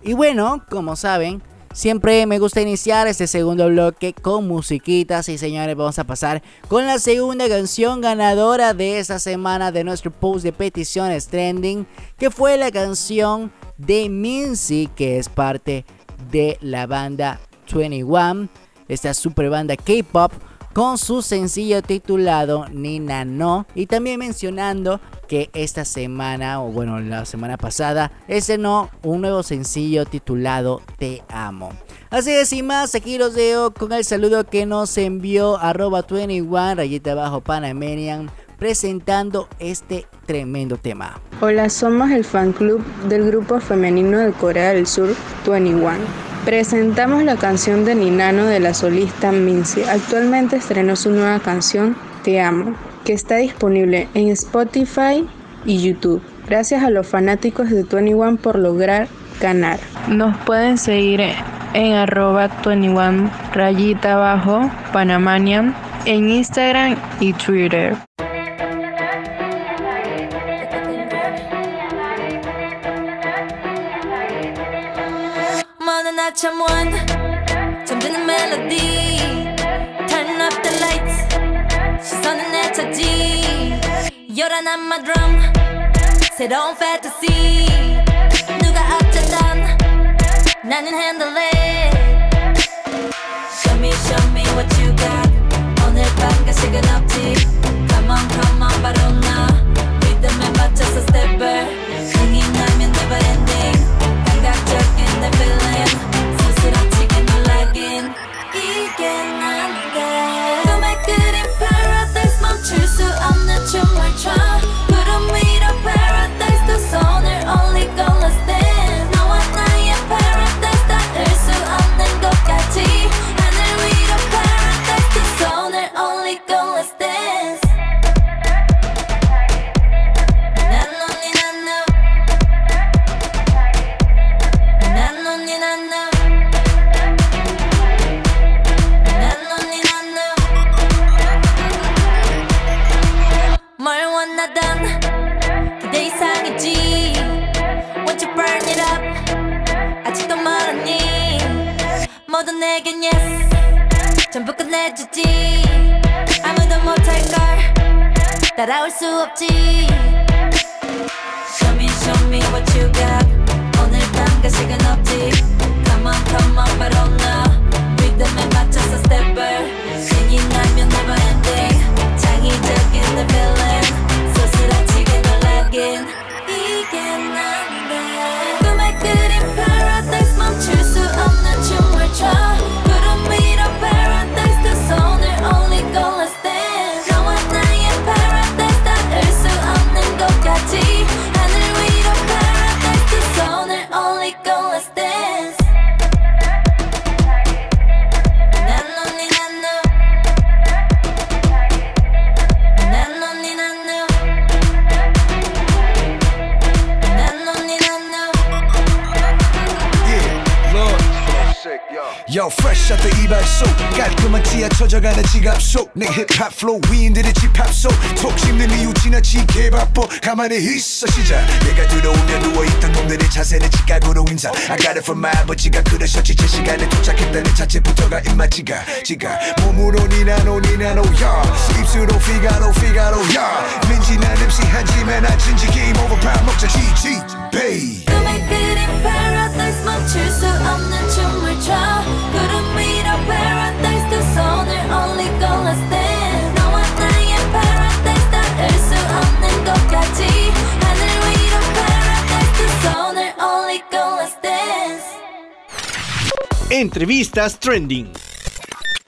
Y bueno, como saben, Siempre me gusta iniciar este segundo bloque con musiquitas y señores vamos a pasar con la segunda canción ganadora de esta semana de nuestro post de peticiones trending que fue la canción de Minzy que es parte de la banda 21 esta super banda K-pop con su sencillo titulado Nina No y también mencionando que esta semana o bueno la semana pasada estrenó un nuevo sencillo titulado Te Amo. Así es y más, aquí los dejo con el saludo que nos envió arroba 21 rayita abajo Panamanian presentando este tremendo tema. Hola, somos el fan club del grupo femenino de Corea del Sur 21. Presentamos la canción de Ninano de la solista Minzy. Actualmente estrenó su nueva canción Te Amo, que está disponible en Spotify y YouTube. Gracias a los fanáticos de 21 por lograr ganar. Nos pueden seguir en arroba 21 rayita abajo Panamanian en Instagram y Twitter. someone jumping the melody turn up the lights 시선은 내 차지 요란한 my drum 새로운 fantasy 누가 어쩌던 나는 handle it show me show me what you got 오늘 밤 가식은 없지 come on come on 바로 나 리듬에 맞춰서 stepper 흥이 나면 never ending 감각적인 내 feeling you might try. 하던 기대 이상이지 Won't you burn it up 아직도 멀었니 모두 내겐 yes 전부 끝내주지 아무도 못할 걸 따라올 수 없지 Show me show me what you got 오늘 밤 가식은 없지 Come on come on 바로 나 리듬에 맞춰서 stepper 신이 나 이발소 깔끔한 티에 터져가는 지갑 속 내 힙합 플로우 위인들의 집합 속톡 씹는 이유 지나치게 바빠. 가만히 있어 시작. 내가 들어오면 누워있던 놈들의 자세는 지각으로 인사. I got it from my 아버지가 그러셨지. 제 시간에 도착했다는 자체부터가 입맛지가 지가 몸으로 니나노 니나노 야 입술로 피가로 피가로 야 민지 난 MC 한지만 안 진지 게임 오버 밥 먹자. 지지 베이 그린 paradise 멈출 수 없는 춤을 춰. 구름 위 Entrevistas trending.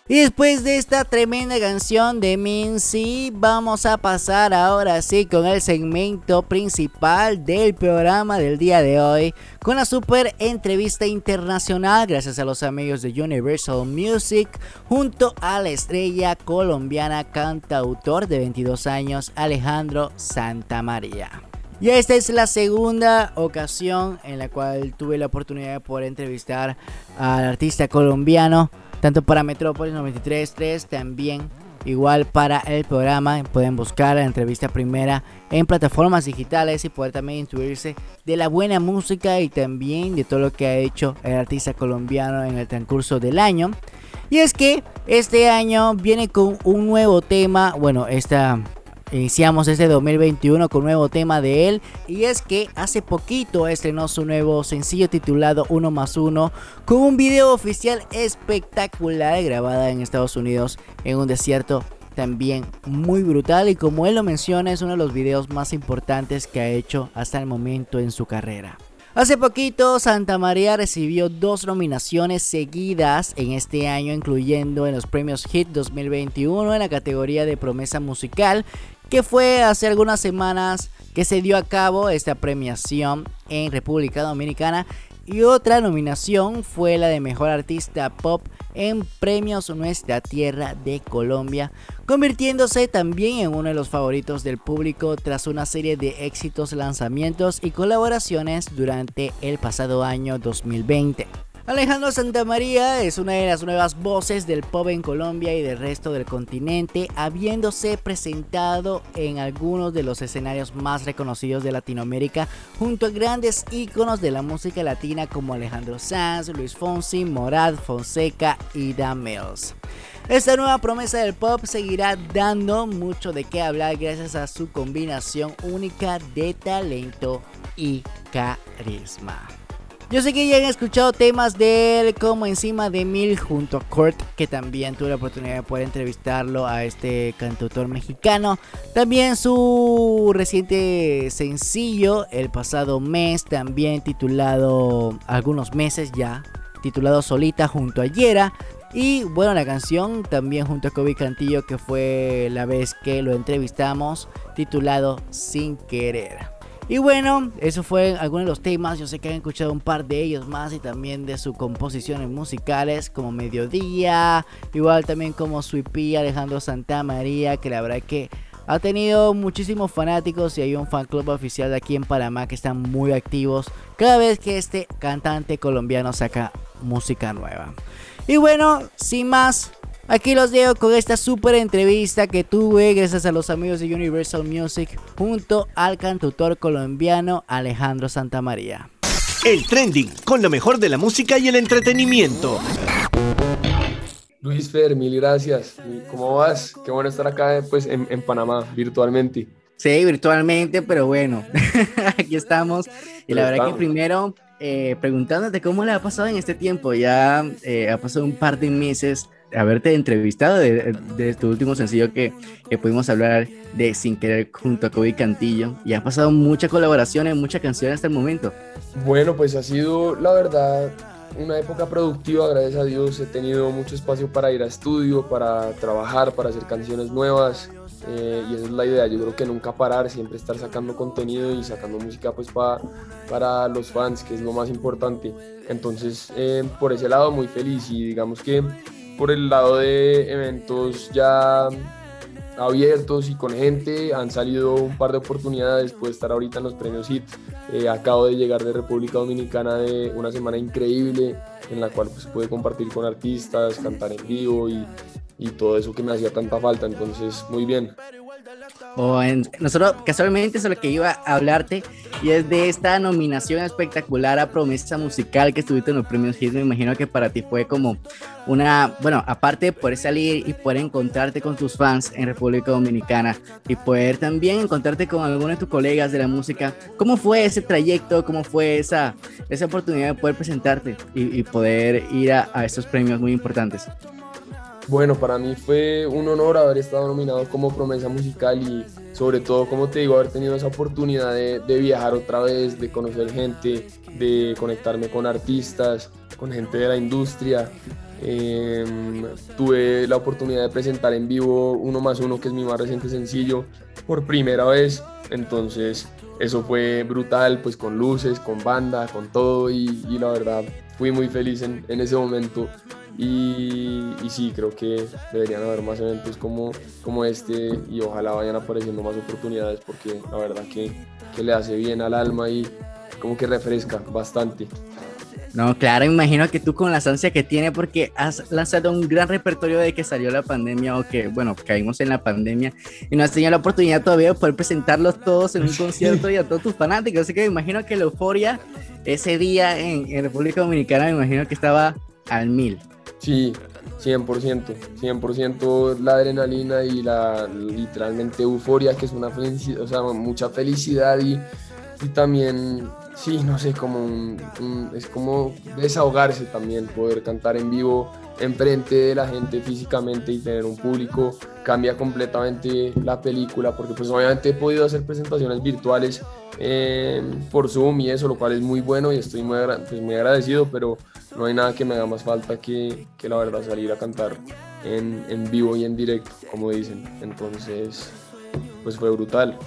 Y después de esta tremenda canción de Minzy, vamos a pasar ahora sí con el segmento principal del programa del día de hoy, con la super entrevista internacional gracias a los amigos de Universal Music, junto a la estrella colombiana cantautor de 22 años Alejandro Santamaría. Y esta es la segunda ocasión en la cual tuve la oportunidad de poder entrevistar al artista colombiano tanto para Metrópolis 93.3, también igual para el programa. Pueden buscar la entrevista primera en plataformas digitales y poder también instruirse de la buena música y también de todo lo que ha hecho el artista colombiano en el transcurso del año. Y es que este año viene con un nuevo tema, bueno, esta Iniciamos este 2021 con un nuevo tema de él y es que hace poquito estrenó su nuevo sencillo titulado Uno más Uno con un video oficial espectacular grabada en Estados Unidos en un desierto también muy brutal y como él lo menciona es uno de los videos más importantes que ha hecho hasta el momento en su carrera. Hace poquito Santa María recibió dos nominaciones seguidas en este año, incluyendo en los premios Hit 2021 en la categoría de promesa musical que fue hace algunas semanas que se dio a cabo esta premiación en República Dominicana y otra nominación fue la de Mejor Artista Pop en Premios Nuestra Tierra de Colombia, convirtiéndose también en uno de los favoritos del público tras una serie de éxitos lanzamientos y colaboraciones durante el pasado año 2020. Alejandro Santamaría es una de las nuevas voces del pop en Colombia y del resto del continente, habiéndose presentado en algunos de los escenarios más reconocidos de Latinoamérica, junto a grandes íconos de la música latina como Alejandro Sanz, Luis Fonsi, Morad, Fonseca y Dan Mills. Esta nueva promesa del pop seguirá dando mucho de qué hablar gracias a su combinación única de talento y carisma. Yo sé que ya han escuchado temas de como Encima de Mil junto a Kurt, que también tuve la oportunidad de poder entrevistarlo a este cantautor mexicano. También su reciente sencillo el pasado mes, también titulado algunos meses ya, titulado Solita junto a Yera. Y bueno, la canción también junto a Kobe Cantillo, que fue la vez que lo entrevistamos, titulado Sin Querer. Y bueno, eso fue algunos de los temas. Yo sé que han escuchado un par de ellos más y también de sus composiciones musicales como Mediodía, igual también como Sweepy Alejandro Santa María, que la verdad que ha tenido muchísimos fanáticos y hay un fan club oficial de aquí en Panamá que están muy activos cada vez que este cantante colombiano saca música nueva. Y bueno, sin más, Aquí los dejo con esta super entrevista que tuve gracias a los amigos de Universal Music junto al cantautor colombiano Alejandro Santamaría. El trending con lo mejor de la música y el entretenimiento. Luis Fer, mil gracias. ¿Cómo vas? Qué bueno estar acá pues, en, en Panamá, virtualmente. Sí, virtualmente, pero bueno, aquí estamos. Y la verdad que primero, eh, preguntándote cómo le ha pasado en este tiempo. Ya eh, ha pasado un par de meses haberte entrevistado de, tu último sencillo que, que, pudimos hablar de Sin Querer junto a Kobe Cantillo. Y ha pasado mucha colaboración en muchas canciones hasta el momento. Bueno, pues ha sido, la verdad, una época productiva, gracias a Dios. He tenido mucho espacio para ir a estudio, para trabajar, para hacer canciones nuevas. Eh, y esa es la idea, yo creo que nunca parar, siempre estar sacando contenido y sacando música pues pa, para los fans, que es lo más importante. Entonces, eh, por ese lado, muy feliz y digamos que por el lado de eventos ya abiertos y con gente. Han salido un par de oportunidades, de estar ahorita en los premios HIT. Eh, acabo de llegar de República Dominicana de una semana increíble en la cual pues pude compartir con artistas, cantar en vivo y, y todo eso que me hacía tanta falta. Entonces, muy bien. O en, nosotros casualmente eso es lo que iba a hablarte y es de esta nominación espectacular a promesa musical que estuviste en los premios Hit. Me imagino que para ti fue como una, bueno, aparte de poder salir y poder encontrarte con tus fans en República Dominicana y poder también encontrarte con algunos de tus colegas de la música, ¿cómo fue ese trayecto? ¿Cómo fue esa, esa oportunidad de poder presentarte y, poder ir a, a estos premios muy importantes? Bueno, para mí fue un honor haber estado nominado como promesa musical y sobre todo, como te digo, haber tenido esa oportunidad de, viajar otra vez, de conocer gente, de conectarme con artistas, con gente de la industria. Em, tuve la oportunidad de presentar en vivo Uno más Uno, que es mi más reciente sencillo, por primera vez. Entonces, eso fue brutal, pues con luces, con banda, con todo. Y, la verdad, fui muy feliz en ese momento. Y, y, sí, creo que deberían haber más eventos como, como este y ojalá vayan apareciendo más oportunidades porque la verdad que, que le hace bien al alma y como que refresca bastante. No, claro, imagino que tú con la ansia que tiene porque has lanzado un gran repertorio de que salió la pandemia o que, bueno, caímos en la pandemia y no has tenido la oportunidad todavía de poder presentarlos todos en un concierto y a todos tus fanáticos. Así que me imagino que la euforia ese día en, en República Dominicana, me imagino que estaba al mil. Sí, 100%, 100% la adrenalina y la literalmente euforia, que es una felicidad, o sea, mucha felicidad y, y también sí, no sé, como un, un, es como desahogarse también, poder cantar en vivo enfrente de la gente físicamente y tener un público cambia completamente la película, porque pues obviamente he podido hacer presentaciones virtuales eh, por Zoom y eso, lo cual es muy bueno y estoy muy, pues, muy agradecido, pero no hay nada que me haga más falta que, que la verdad salir a cantar en, en vivo y en directo, como dicen. Entonces, pues fue brutal.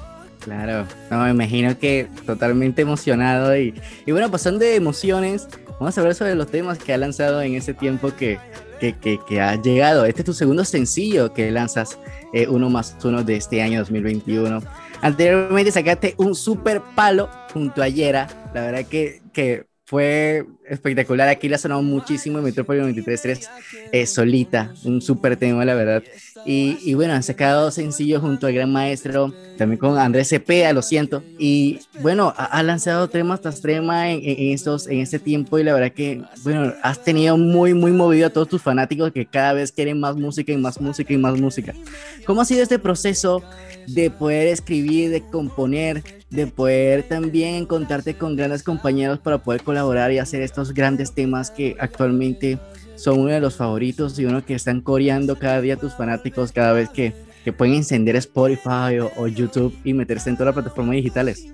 Claro, no, me imagino que totalmente emocionado y, y, bueno, pasando de emociones, vamos a hablar sobre los temas que ha lanzado en ese tiempo que, que, que, ha llegado. Este es tu segundo sencillo que lanzas, eh, uno más uno de este año 2021. Anteriormente sacaste un super palo junto a Yera, la verdad que, que fue espectacular. Aquí la sonó muchísimo en Metrópoli 93.3 eh, solita, un súper tema, la verdad. Y, y, bueno, han sacado sencillos junto al gran maestro, también con Andrés Cepeda, lo siento. Y bueno, ha, ha lanzado temas tras tema en, en, estos, en este tiempo y la verdad que, bueno, has tenido muy, muy movido a todos tus fanáticos que cada vez quieren más música y más música y más música. ¿Cómo ha sido este proceso de poder escribir, de componer, de poder también encontrarte con grandes compañeros para poder colaborar y hacer estos grandes temas que actualmente son uno de los favoritos y uno que están coreando cada día tus fanáticos cada vez que, que pueden encender Spotify o, YouTube y meterse en todas las plataformas digitales?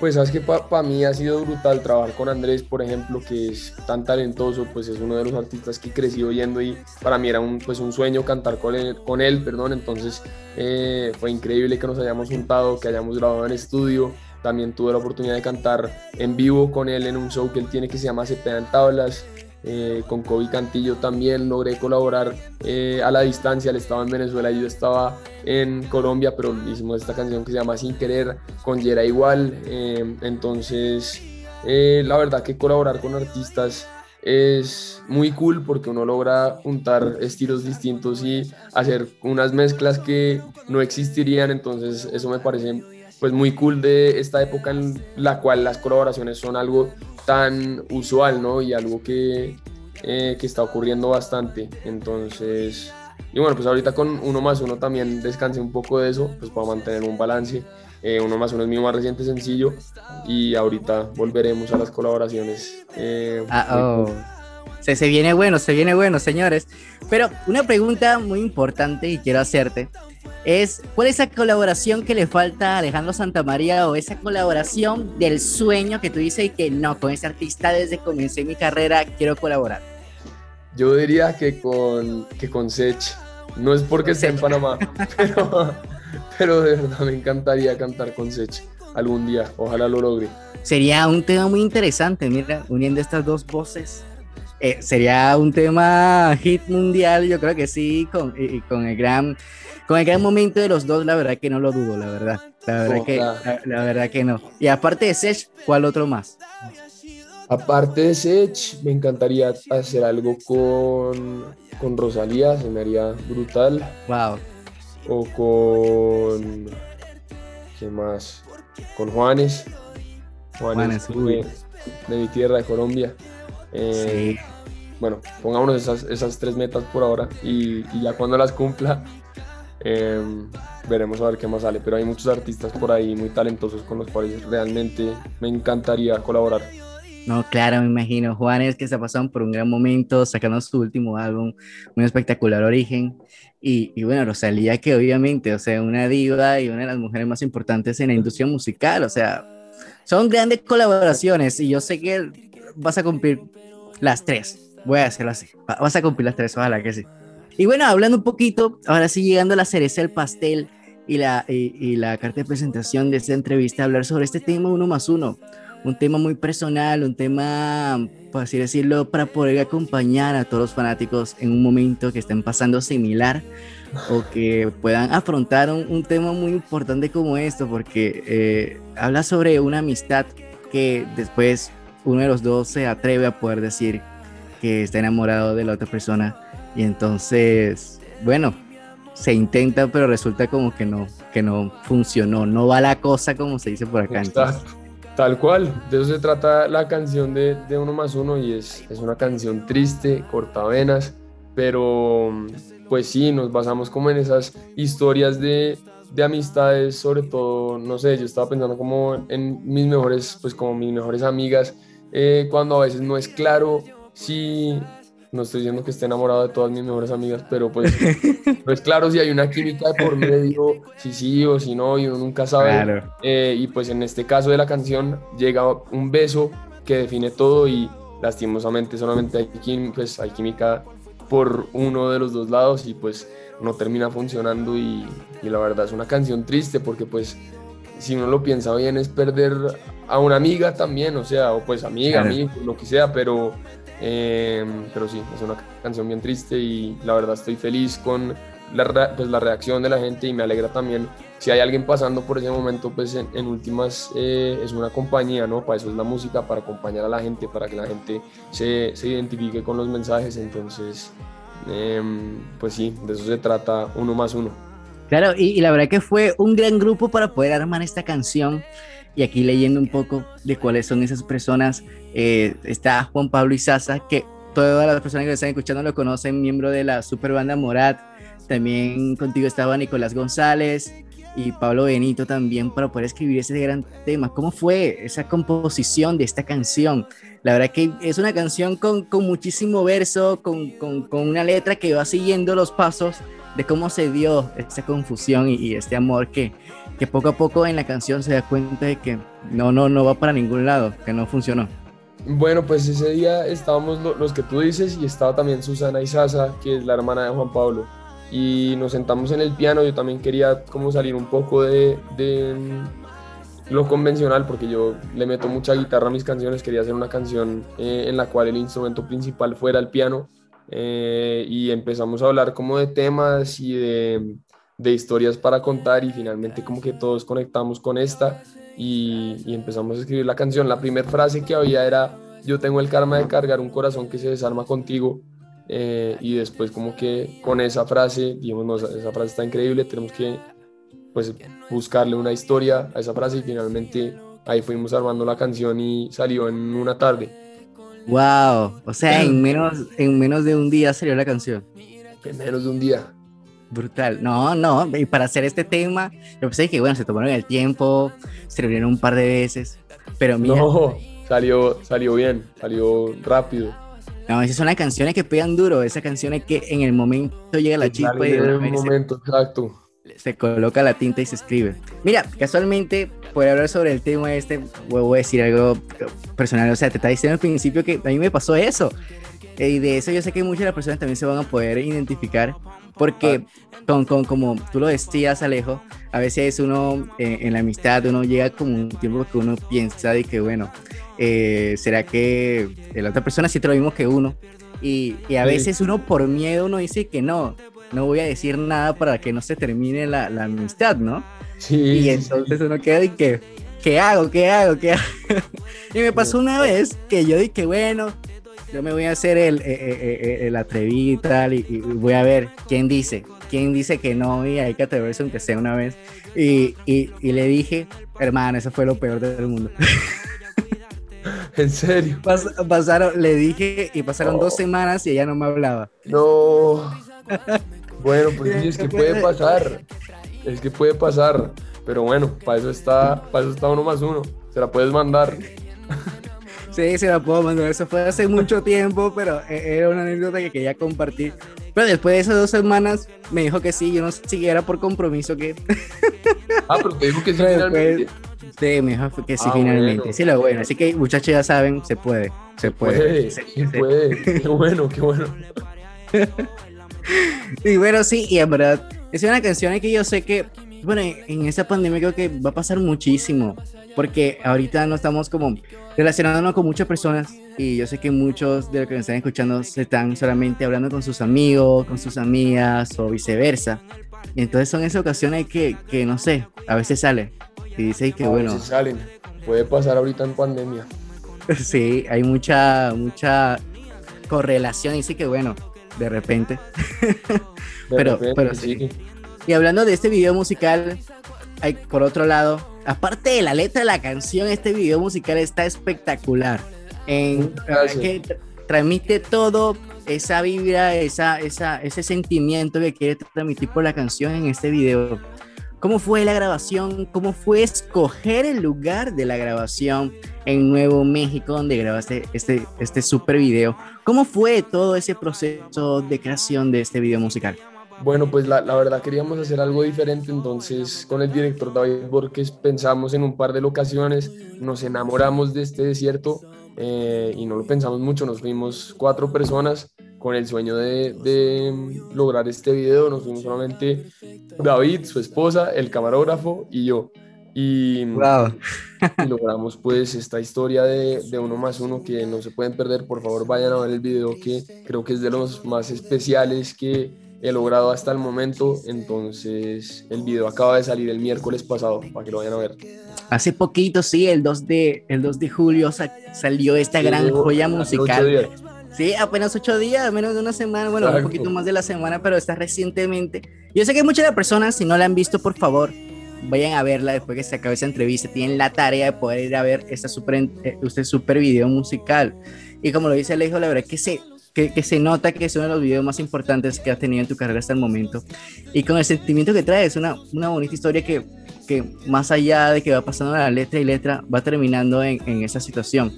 Pues sabes que para pa mí ha sido brutal trabajar con Andrés, por ejemplo, que es tan talentoso, pues es uno de los artistas que crecí oyendo y para mí era un, pues un sueño cantar con él, con él perdón, entonces eh, fue increíble que nos hayamos juntado, que hayamos grabado en estudio, también tuve la oportunidad de cantar en vivo con él en un show que él tiene que se llama Se Pedan Tablas, eh, con Kobe Cantillo. También logré colaborar eh, a la distancia, él estaba en Venezuela y yo estaba en Colombia, pero hicimos esta canción que se llama Sin Querer, con Yera igual, eh, entonces la verdad que colaborar con artistas es muy cool porque uno logra juntar estilos distintos y hacer unas mezclas que no existirían, entonces eso me parece pues muy cool de esta época en la cual las colaboraciones son algo tan usual, ¿no? Y algo que, eh, que está ocurriendo bastante. Entonces, y bueno, pues ahorita con uno más uno también descansé un poco de eso, pues para mantener un balance. Eh, uno más uno es mi más reciente sencillo y ahorita volveremos a las colaboraciones. Eh, ah, oh. se, se viene bueno, se viene bueno, señores. Pero una pregunta muy importante y quiero hacerte es cuál es esa colaboración que le falta a Alejandro Santamaría o esa colaboración del sueño que tú dices que no, con ese artista desde que comencé mi carrera quiero colaborar. Yo diría que con, que con Sech, no es porque esté en Panamá, pero, pero de verdad me encantaría cantar con Sech algún día, ojalá lo logre. Sería un tema muy interesante, mira, uniendo estas dos voces. Eh, sería un tema hit mundial, yo creo que sí, con, y, con el gran con el gran momento de los dos, la verdad que no lo dudo, la verdad. La verdad, oh, que, claro. la, la, verdad que no. Y aparte de Sech, ¿cuál otro más? Aparte de Sech, me encantaría hacer algo con, con Rosalía, se me haría brutal. Wow. O con. ¿Qué más? Con Juanes. Juanes, Juanes de, de, mi tierra, de Colombia. Eh, sí. Bueno, pongámonos esas, esas tres metas por ahora y, y ya cuando las cumpla, eh, veremos a ver qué más sale, pero hay muchos artistas por ahí muy talentosos con los cuales realmente me encantaría colaborar. No, claro, me imagino. Juanes que se pasaron por un gran momento, sacando su último álbum, un espectacular origen. Y, y, bueno, Rosalía, que obviamente, o sea, una diva y una de las mujeres más importantes en la industria musical, o sea, son grandes colaboraciones y yo sé que vas a cumplir las tres. Voy a hacerlo así. Va- Vas a cumplir las tres, ojalá que sí. Y bueno, hablando un poquito, ahora sí llegando a la cereza del pastel y la, y, y la carta de presentación de esta entrevista, hablar sobre este tema uno más uno. Un tema muy personal, un tema, por así decirlo, para poder acompañar a todos los fanáticos en un momento que estén pasando similar o que puedan afrontar un, un tema muy importante como esto, porque eh, habla sobre una amistad que después uno de los dos se atreve a poder decir que está enamorado de la otra persona y entonces, bueno, se intenta pero resulta como que no, que no funcionó, no va la cosa como se dice por acá. Exacto. Tal cual, de eso se trata la canción de, de Uno más Uno y es, es una canción triste, cortavenas, pero pues sí, nos basamos como en esas historias de, de amistades, sobre todo, no sé, yo estaba pensando como en mis mejores, pues como mis mejores amigas, eh, cuando a veces no es claro si, no estoy diciendo que esté enamorado de todas mis mejores amigas, pero pues no es claro si hay una química de por medio, si sí o si no, y uno nunca sabe. Claro. Eh, y pues en este caso de la canción llega un beso que define todo y lastimosamente solamente hay, quim- pues, hay química por uno de los dos lados y pues no termina funcionando y, y la verdad es una canción triste porque pues si uno lo piensa bien es perder a una amiga también, o sea, o pues amiga, Claro. amigo, lo que sea, pero, eh, pero sí, es una canción bien triste y la verdad estoy feliz con la, pues, la reacción de la gente y me alegra también si hay alguien pasando por ese momento, pues en, en últimas eh, es una compañía, ¿no? Para eso es la música, para acompañar a la gente, para que la gente se, se identifique con los mensajes, entonces, em, pues sí, de eso se trata uno más uno. Claro, y, y la verdad que fue un gran grupo para poder armar esta canción. Y aquí leyendo un poco de cuáles son esas personas, eh, está Juan Pablo Izaza, que todas las personas que lo están escuchando lo conocen, miembro de la super banda Morat. También contigo estaba Nicolás González y Pablo Benito también para poder escribir ese gran tema. ¿Cómo fue esa composición de esta canción? La verdad que es una canción con, con muchísimo verso, con, con, con una letra que va siguiendo los pasos de cómo se dio esta confusión y, y este amor que, que poco a poco en la canción se da cuenta de que no, no, no va para ningún lado, que no funcionó. Bueno, pues ese día estábamos lo- los que tú dices y estaba también Susana Izaza, que es la hermana de Juan Pablo. Y nos sentamos en el piano, yo también quería como salir un poco de, de, mm, lo convencional, porque yo le meto mucha guitarra a mis canciones, quería hacer una canción eh, en la cual el instrumento principal fuera el piano. eh, y empezamos a hablar como de temas y de, de historias para contar y finalmente como que todos conectamos con esta y, y empezamos a escribir la canción. La primera frase que había era, yo tengo el karma de cargar un corazón que se desarma contigo. eh, y después como que con esa frase, dijimos, no, esa, esa frase está increíble, tenemos que pues buscarle una historia a esa frase y finalmente ahí fuimos armando la canción y salió en una tarde. Wow, o sea, en menos, en menos de un día salió la canción. En menos de un día. Brutal. No, no, y para hacer este tema, yo pensé que bueno, se tomaron el tiempo, se reunieron un par de veces, pero mira, no, No, salió, salió bien, salió rápido. esas son las canciones que pegan duro, esas canciones que en el momento llega la chispa y en el vez se- momento exacto. se coloca la tinta y se escribe. Mira, casualmente, por hablar sobre el tema este, voy a decir algo personal. O sea, te estaba diciendo al principio que a mí me pasó eso. Eh, Y de eso yo sé que muchas de las personas también se van a poder identificar. Porque, con, con, como tú lo decías, Alejo, a veces uno eh, en la amistad, uno llega como un tiempo que uno piensa de que, bueno, eh, ¿será que la otra persona siente lo mismo que uno? Y, y a Sí. veces uno por miedo uno dice que no, no voy a decir nada para que no se termine la, la amistad, ¿no? Sí, Y entonces uno queda de que, ¿qué hago? ¿Qué hago? ¿Qué hago? y me pasó una vez que yo dije, bueno, yo me voy a hacer el, eh, eh, eh, el atrevido y tal, y, y voy a ver quién dice, quién dice que no, y hay que atreverse aunque sea una vez. Y, y, y le dije, hermano, eso fue lo peor del mundo. En serio. Pas- pasaron, le dije, y pasaron dos semanas y ella no me hablaba. No. Bueno, pues es que puede pasar. Es que puede pasar. Pero bueno, para eso está, para eso está uno más uno. Se la puedes mandar. Sí, se la puedo mandar. Eso fue hace mucho tiempo, pero e- era una anécdota que quería compartir. Pero después de esas dos semanas me dijo que sí, yo no sé si era por compromiso que... Ah, pero te dijo que sí Pero finalmente. después- Sí, me dijo que sí, Ah, finalmente. bueno. Sí, lo bueno. Así que muchachos ya saben, se puede. Se puede. Se puede. Qué bueno, qué bueno. y bueno, sí, y en verdad, es una canción que yo sé que, bueno, en esta pandemia creo que va a pasar muchísimo, porque ahorita no estamos como relacionándonos con muchas personas y yo sé que muchos de los que me están escuchando se están solamente hablando con sus amigos, con sus amigas o viceversa. Y entonces son esas ocasiones que, que no sé, a veces sale y dice que A bueno. veces salen. Puede pasar ahorita en pandemia. Sí, hay mucha, mucha correlación. Dice que bueno, de repente. De pero, repente, pero sí. Y hablando de este video musical, hay, por otro lado, aparte de la letra de la canción, este video musical está espectacular. En, que tra- transmite todo esa vibra, esa, esa, ese sentimiento que quiere transmitir por la canción en este video. ¿Cómo fue la grabación? ¿Cómo fue escoger el lugar de la grabación en Nuevo México donde grabaste este, este super video? ¿Cómo fue todo ese proceso de creación de este video musical? Bueno, pues la, la verdad queríamos hacer algo diferente, entonces con el director David Borges pensamos en un par de locaciones, nos enamoramos de este desierto eh, y no lo pensamos mucho, nos fuimos cuatro personas con el sueño de, de lograr este video, nos fuimos solamente David, su esposa, el camarógrafo y yo. Y, y logramos pues esta historia de, de uno más uno que no se pueden perder, por favor vayan a ver el video que creo que es de los más especiales que he logrado hasta el momento, entonces el video acaba de salir el miércoles pasado para que lo vayan a ver. Hace poquito, sí, el 2 de, el 2 de julio sa- salió esta Sí, gran joya musical. Sí, apenas ocho días, menos de una semana, bueno, un Exacto. poquito más de la semana, pero está recientemente. Yo sé que muchas de las personas, si no la han visto, por favor, vayan a verla después que se acabe esa entrevista. Tienen la tarea de poder ir a ver esta super, eh, este super video musical. Y como lo dice Alejo, la verdad es que se, que, que se nota que es uno de los videos más importantes que has tenido en tu carrera hasta el momento. Y con el sentimiento que trae, es una, una bonita historia que, que más allá de que va pasando la letra y letra, va terminando en, en esa situación.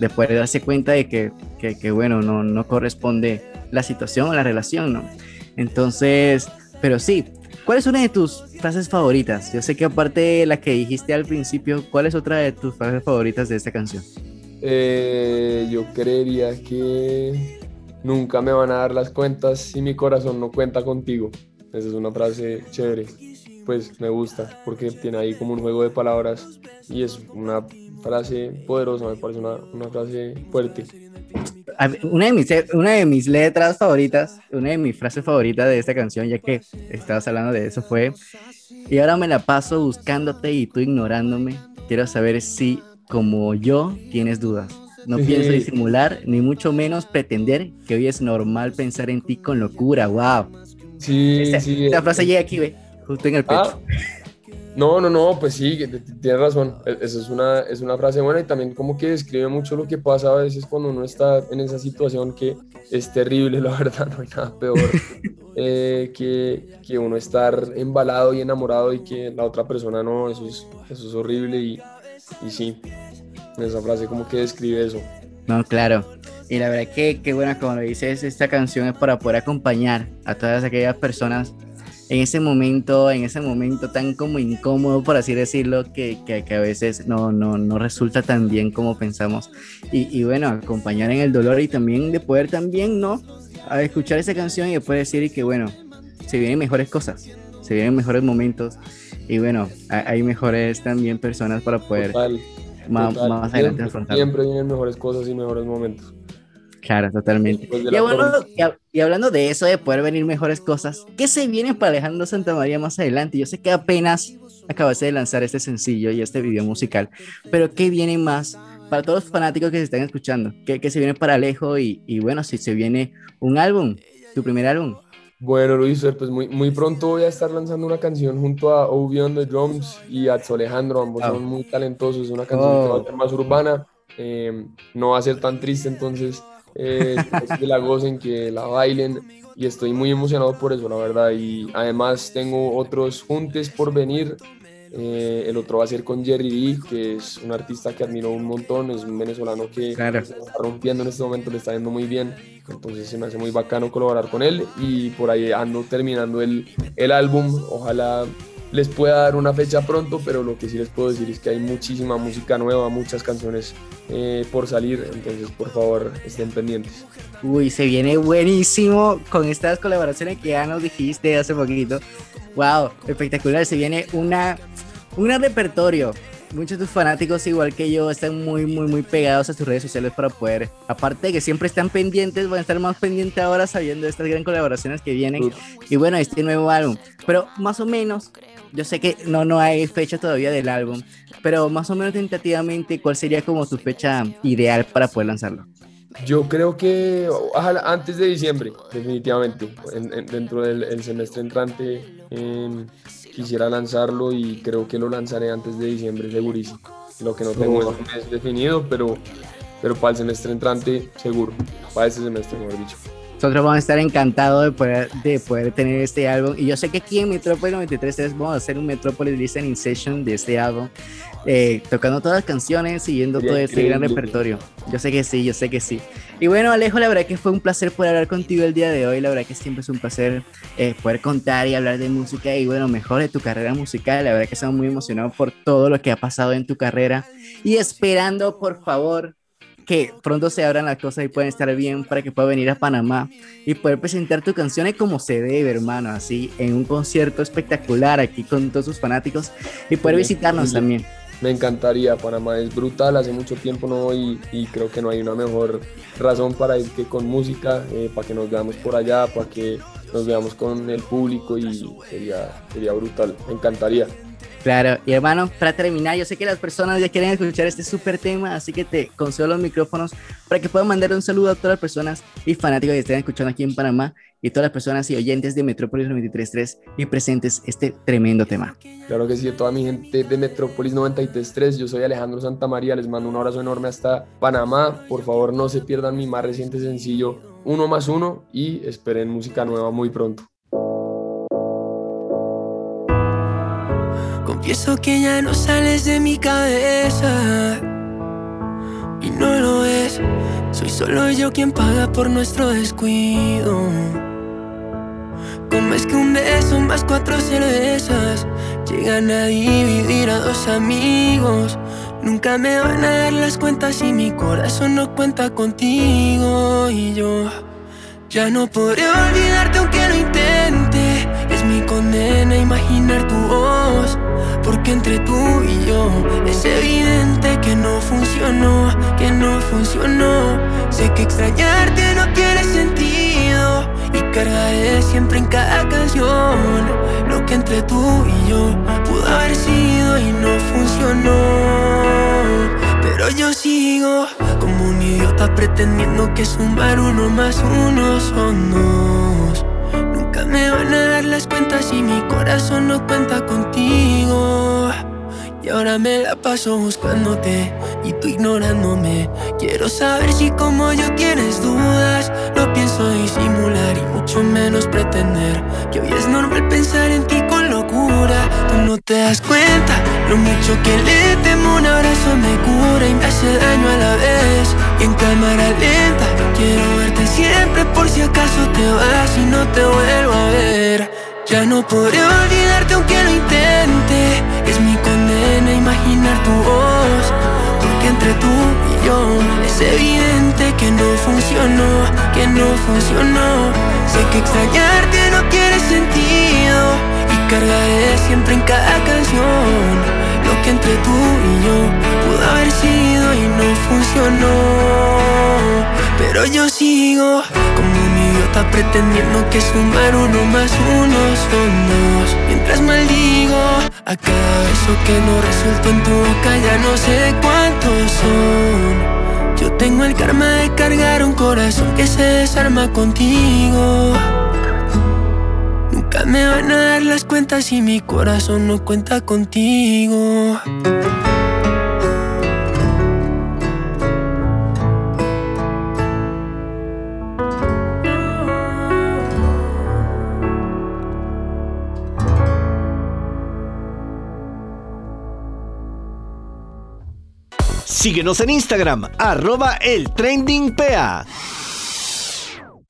Después de darse cuenta de que, que, que, bueno, no, no corresponde la situación o la relación, ¿no? Entonces, pero sí, ¿cuál es una de tus frases favoritas? Yo sé que aparte de la que dijiste al principio, ¿cuál es otra de tus frases favoritas de esta canción? Eh, yo creería que nunca me van a dar las cuentas si mi corazón no cuenta contigo. Esa es una frase chévere. Pues me gusta porque tiene ahí como un juego de palabras y es una frase poderosa, me parece una, una frase fuerte. Una de, mis, una de mis letras favoritas, una de mis frases favoritas de esta canción, ya que estabas hablando de eso, fue, y ahora me la paso buscándote y tú ignorándome. Quiero saber si, como yo, tienes dudas. No pienso disimular, ni mucho menos pretender que hoy es normal pensar en ti con locura. ¡Wow! Sí, Esa, sí. eh, frase llega aquí, ve, justo en el pecho. Ah, no, no, no, pues sí, tienes razón. E- Esa es una, es una frase buena y también como que describe mucho lo que pasa a veces cuando uno está en esa situación que es terrible, la verdad, no hay nada peor eh, que, que uno estar embalado y enamorado y que la otra persona no, eso es, eso es horrible y, y sí, esa frase como que describe eso. No, claro. Y la verdad que, que bueno, como lo dices, esta canción es para poder acompañar a todas aquellas personas en ese momento, en ese momento tan como incómodo, por así decirlo, que, que, que a veces no, no, no resulta tan bien como pensamos. Y, y bueno, acompañar en el dolor y también de poder también, ¿no? A escuchar esa canción y después decir que bueno, se vienen mejores cosas, se vienen mejores momentos y bueno, ha- hay mejores también personas para poder Total, ma- total. más adelante Siempre, siempre vienen mejores cosas y mejores momentos. Claro, totalmente. Y tormenta. y hab- y hablando de eso, de poder venir mejores cosas, ¿qué se viene para Alejandro Santamaría más adelante? Yo sé que apenas acabaste de lanzar este sencillo y este video musical, pero ¿qué viene más para todos los fanáticos que se están escuchando? ¿Qué, qué se viene para Alejo? Y, y bueno, si se viene un álbum, tu primer álbum. Bueno, Luis, pues muy, muy pronto voy a estar lanzando una canción junto a Obi on the Drums y a Alejandro, ambos Oh. son muy talentosos, es una canción que va Oh. a ser más urbana, eh, no va a ser tan triste, entonces eh, que la gocen, que la bailen y estoy muy emocionado por eso, la verdad, y además tengo otros juntes por venir, eh, el otro va a ser con Jerry D, que es un artista que admiro un montón, es un venezolano que Claro. se está rompiendo en este momento, le está yendo muy bien, entonces se me hace muy bacano colaborar con él. Y por ahí ando terminando el, el álbum, ojalá les pueda dar una fecha pronto, pero lo que sí les puedo decir es que hay muchísima música nueva, muchas canciones eh, por salir, entonces por favor estén pendientes. Uy, se viene buenísimo con estas colaboraciones que ya nos dijiste hace poquito. Wow, espectacular, se viene una, un repertorio muchos de tus fanáticos, igual que yo, están muy, muy, muy pegados a sus redes sociales para poder, aparte de que siempre están pendientes, van a estar más pendientes ahora sabiendo de estas gran colaboraciones que vienen. Y bueno, este nuevo álbum. Pero más o menos, yo sé que no, no hay fecha todavía del álbum, pero más o menos tentativamente, ¿cuál sería como tu fecha ideal para poder lanzarlo? Yo creo que ojalá antes de diciembre, definitivamente, dentro del semestre entrante. Quisiera lanzarlo y creo que lo lanzaré antes de diciembre, segurísimo. Lo que no tengo es un mes definido, pero, pero para el semestre entrante, seguro. Para este semestre, mejor dicho. Nosotros vamos a estar encantados de poder, de poder tener este álbum. Y yo sé que aquí en Metrópolis 93.3 vamos a hacer un Metrópolis Listening Session de este álbum. Eh, tocando todas las canciones, siguiendo todo este gran repertorio. Yo sé que sí, yo sé que sí. Y bueno, Alejo, la verdad que fue un placer poder hablar contigo el día de hoy. La verdad que siempre es un placer eh, poder contar y hablar de música y bueno, mejor de tu carrera musical. La verdad que estamos muy emocionados por todo lo que ha pasado en tu carrera y esperando, por favor, que pronto se abran las cosas y puedan estar bien para que pueda venir a Panamá y poder presentar tus canciones como se debe, hermano, así en un concierto espectacular aquí con todos sus fanáticos y poder visitarnos también. Me encantaría, Panamá es brutal, hace mucho tiempo no voy y creo que no hay una mejor razón para ir que con música, eh, para que nos veamos por allá, para que nos veamos con el público y sería, sería brutal, me encantaría. Claro, y hermano, para terminar, yo sé que las personas ya quieren escuchar este súper tema, así que te concedo los micrófonos para que puedan mandar un saludo a todas las personas y fanáticos que estén escuchando aquí en Panamá y todas las personas y oyentes de Metrópolis 93.3 y presentes este tremendo tema. Claro que sí, toda mi gente de Metrópolis 93.3, yo soy Alejandro Santamaría, les mando un abrazo enorme hasta Panamá, por favor no se pierdan mi más reciente sencillo, uno más uno, y esperen música nueva muy pronto. Confieso que ya no sales de mi cabeza. Y no lo es. Soy solo yo quien paga por nuestro descuido. Como es que un beso más cuatro cervezas llegan a dividir a dos amigos. Nunca me van a dar las cuentas y mi corazón no cuenta contigo. Y yo ya no podré olvidarte aunque lo intente. Es mi condena imaginar tu voz porque entre tú y yo es evidente que no funcionó, que no funcionó. Sé que extrañarte no tiene sentido y cargaré siempre en cada canción lo que entre tú y yo pudo haber sido y no funcionó. Pero yo sigo como un idiota pretendiendo que sumar uno más uno son dos me van a dar las cuentas y mi corazón no cuenta contigo. Y ahora me la paso buscándote y tú ignorándome. Quiero saber si como yo tienes dudas. No pienso disimular y mucho menos pretender que hoy es normal pensar en ti con locura. Tú no te das cuenta lo mucho que le temo. Un abrazo me cura y me hace daño a la vez. Y en cámara lenta quiero verte siempre por si acaso te vas y no te vuelvo a ver. Ya no podré olvidarte aunque lo intente. Es mi imaginar tu voz. Porque entre tú y yo es evidente que no funcionó, que no funcionó. Sé que extrañarte no tiene sentido. Y cargaré siempre en cada canción lo que entre tú y yo pudo haber sido y no funcionó. Pero yo sigo como un idiota pretendiendo que sumar uno más uno son dos. Mientras maldigo a cada beso que no resultó en tu boca, ya no sé cuántos son. Yo tengo el karma de cargar un corazón que se desarma contigo. Nunca me van a dar las cuentas si mi corazón no cuenta contigo. Síguenos en Instagram, arroba el trending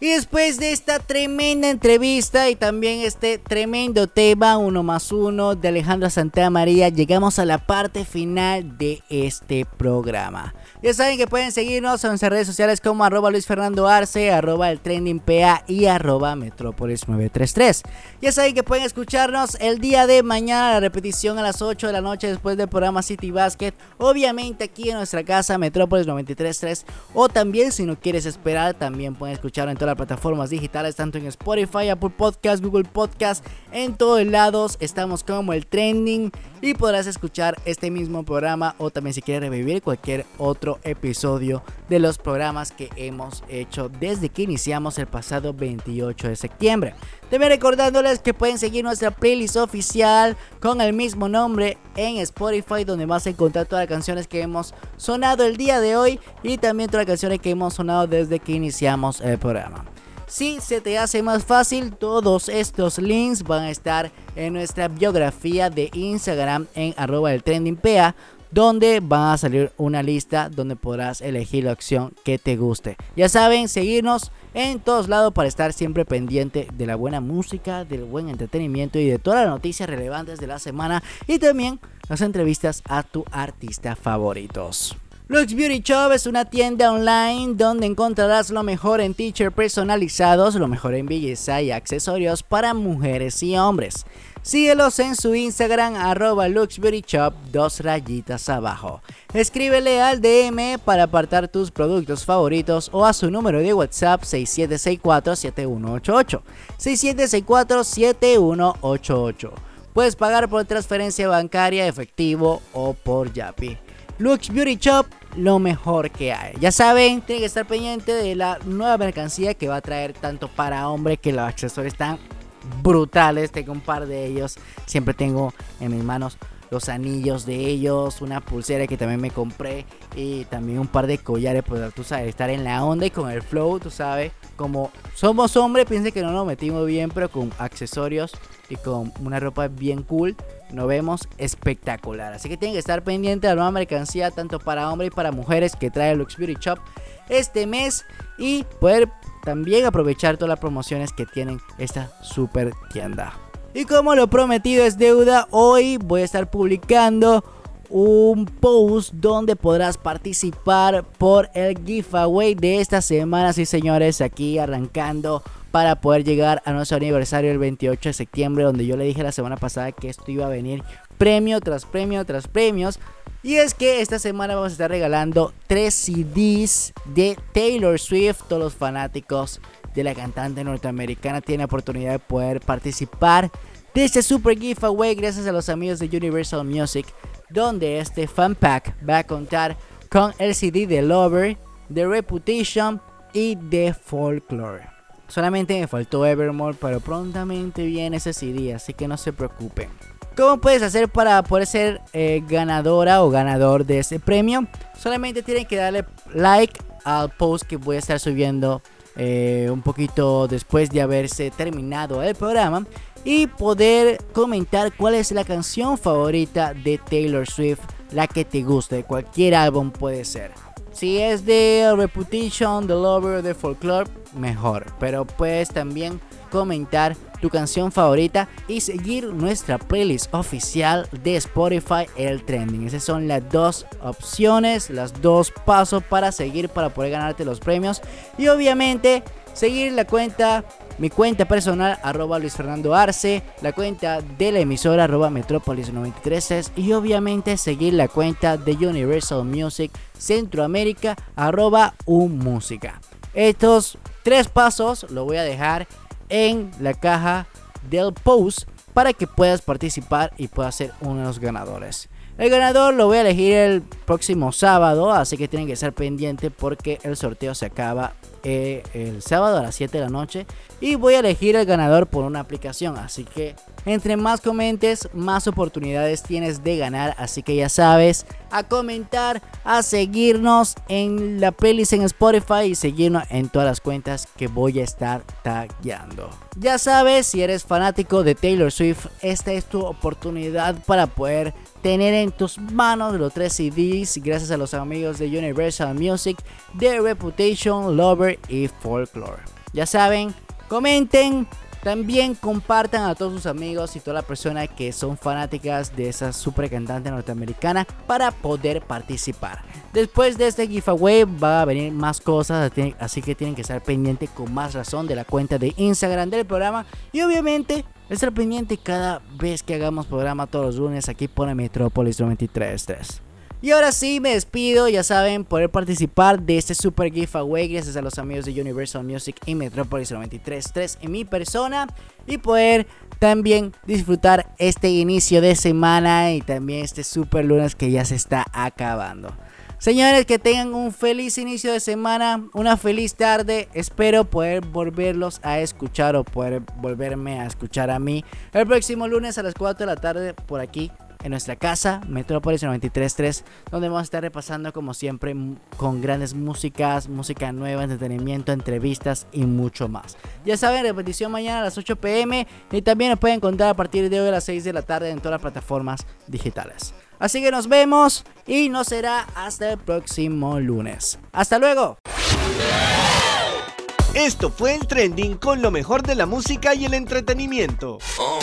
Y después de esta tremenda entrevista y también este tremendo tema uno más uno de Alejandro Santa María, llegamos a la parte final de este programa. Ya saben que pueden seguirnos en nuestras redes sociales como arroba Luis Fernando Arce, arroba el trending PA y arroba Metrópolis 933. Ya saben que pueden escucharnos el día de mañana, la repetición a las 8 de la noche después del programa City Basket. Obviamente aquí en nuestra casa Metrópolis 933 o también si no quieres esperar también pueden escucharlo en todas las plataformas digitales, tanto en Spotify, Apple Podcast, Google Podcast, en todos lados estamos como el trending y podrás escuchar este mismo programa o también si quieres revivir cualquier otro episodio de los programas que hemos hecho desde que iniciamos el pasado 28 de septiembre. También recordándoles que pueden seguir nuestra playlist oficial con el mismo nombre en Spotify donde vas a encontrar todas las canciones que hemos sonado el día de hoy y también todas las canciones que hemos sonado desde que iniciamos el programa. Si se te hace más fácil, todos estos links van a estar en nuestra biografía de Instagram en arroba el trending donde va a salir una lista donde podrás elegir la opción que te guste. Ya saben, seguirnos en todos lados para estar siempre pendiente de la buena música, del buen entretenimiento y de todas las noticias relevantes de la semana y también las entrevistas a tu artista favoritos. Lux Beauty Shop es una tienda online donde encontrarás lo mejor en t-shirts personalizados, lo mejor en belleza y accesorios para mujeres y hombres. Síguelos en su Instagram arroba Lux Beauty Shop, dos rayitas abajo. Escríbele al DM para apartar tus productos favoritos o a su número de WhatsApp 6764-7188. 6764-7188. Puedes pagar por transferencia bancaria, efectivo o por Yapi. Lux Beauty Shop, lo mejor que hay. Ya saben, tienen que estar pendiente de la nueva mercancía que va a traer tanto para hombre que los accesorios están brutales. Tengo un par de ellos. Siempre tengo en mis manos los anillos de ellos, una pulsera que también me compré y también un par de collares, pues tú sabes, estar en la onda y con el flow, tú sabes, como somos hombres, piense que no nos metimos bien, pero con accesorios y con una ropa bien cool, nos vemos espectacular. Así que tienen que estar pendientes de la nueva mercancía, tanto para hombres y para mujeres que trae Lux Beauty Shop este mes y poder también aprovechar todas las promociones que tienen esta super tienda. Y como lo prometido es deuda, hoy voy a estar publicando un post donde podrás participar por el giveaway de esta semana, sí señores, aquí arrancando para poder llegar a nuestro aniversario el 28 de septiembre, donde yo le dije la semana pasada que esto iba a venir premio tras premio tras premios. Y es que esta semana vamos a estar regalando 3 CDs de Taylor Swift. Todos los fanáticos de la cantante norteamericana tienen oportunidad de poder participar de este super giveaway gracias a los amigos de Universal Music. Donde este fan pack va a contar con el CD de Lover, de Reputation y de Folklore. Solamente me faltó Evermore, pero prontamente viene ese CD, así que no se preocupen. ¿Cómo puedes hacer para poder ser eh, ganadora o ganador de este premio? Solamente tienen que darle like al post que voy a estar subiendo eh, un poquito después de haberse terminado el programa y poder comentar cuál es la canción favorita de Taylor Swift, la que te guste, cualquier álbum puede ser. Si es de Reputation, The Lover, The Folklore, mejor. Pero puedes también comentar tu canción favorita y seguir nuestra playlist oficial de Spotify El Trending. Esas son las dos opciones, las dos pasos para seguir para poder ganarte los premios. Y obviamente seguir la cuenta, mi cuenta personal, arroba Luis Fernando Arce, la cuenta de la emisora, arroba Metrópolis 93 y obviamente seguir la cuenta de Universal Music Centroamérica, arroba música Estos tres pasos lo voy a dejar en la caja del post para que puedas participar y puedas ser uno de los ganadores. El ganador lo voy a elegir el próximo sábado, así que tienen que estar pendientes porque el sorteo se acaba eh, el sábado a las 7 de la noche y voy a elegir el ganador por una aplicación. Así que entre más comentes, más oportunidades tienes de ganar. Así que ya sabes, a comentar, a seguirnos en la playlist en Spotify y seguirnos en todas las cuentas que voy a estar tagueando. Ya sabes, si eres fanático de Taylor Swift, esta es tu oportunidad para poder tener en tus manos los tres CDs gracias a los amigos de Universal Music, The Reputation, Lover y Folklore. Ya saben, comenten, también compartan a todos sus amigos y todas las personas que son fanáticas de esa super cantante norteamericana para poder participar. Después de este giveaway va a venir más cosas, así que tienen que estar pendientes con más razón de la cuenta de Instagram del programa y obviamente estar pendiente cada vez que hagamos programa todos los lunes aquí por Metrópolis 93.3. Y ahora sí, me despido. Ya saben, poder participar de este super giveaway gracias a los amigos de Universal Music y Metropolis 93.3 en mi persona. Y poder también disfrutar este inicio de semana y también este super lunes que ya se está acabando. Señores, que tengan un feliz inicio de semana, una feliz tarde. Espero poder volverlos a escuchar o poder volverme a escuchar a mí el próximo lunes a las 4 de la tarde por aquí en nuestra casa, Metrópolis 93.3, donde vamos a estar repasando como siempre con grandes músicas, música nueva, entretenimiento, entrevistas y mucho más. Ya saben, repetición mañana a las 8 pm y también nos pueden encontrar a partir de hoy a las 6 de la tarde en todas las plataformas digitales. Así que nos vemos y no será hasta el próximo lunes. Hasta luego. Esto fue el trending con lo mejor de la música y el entretenimiento. Oh.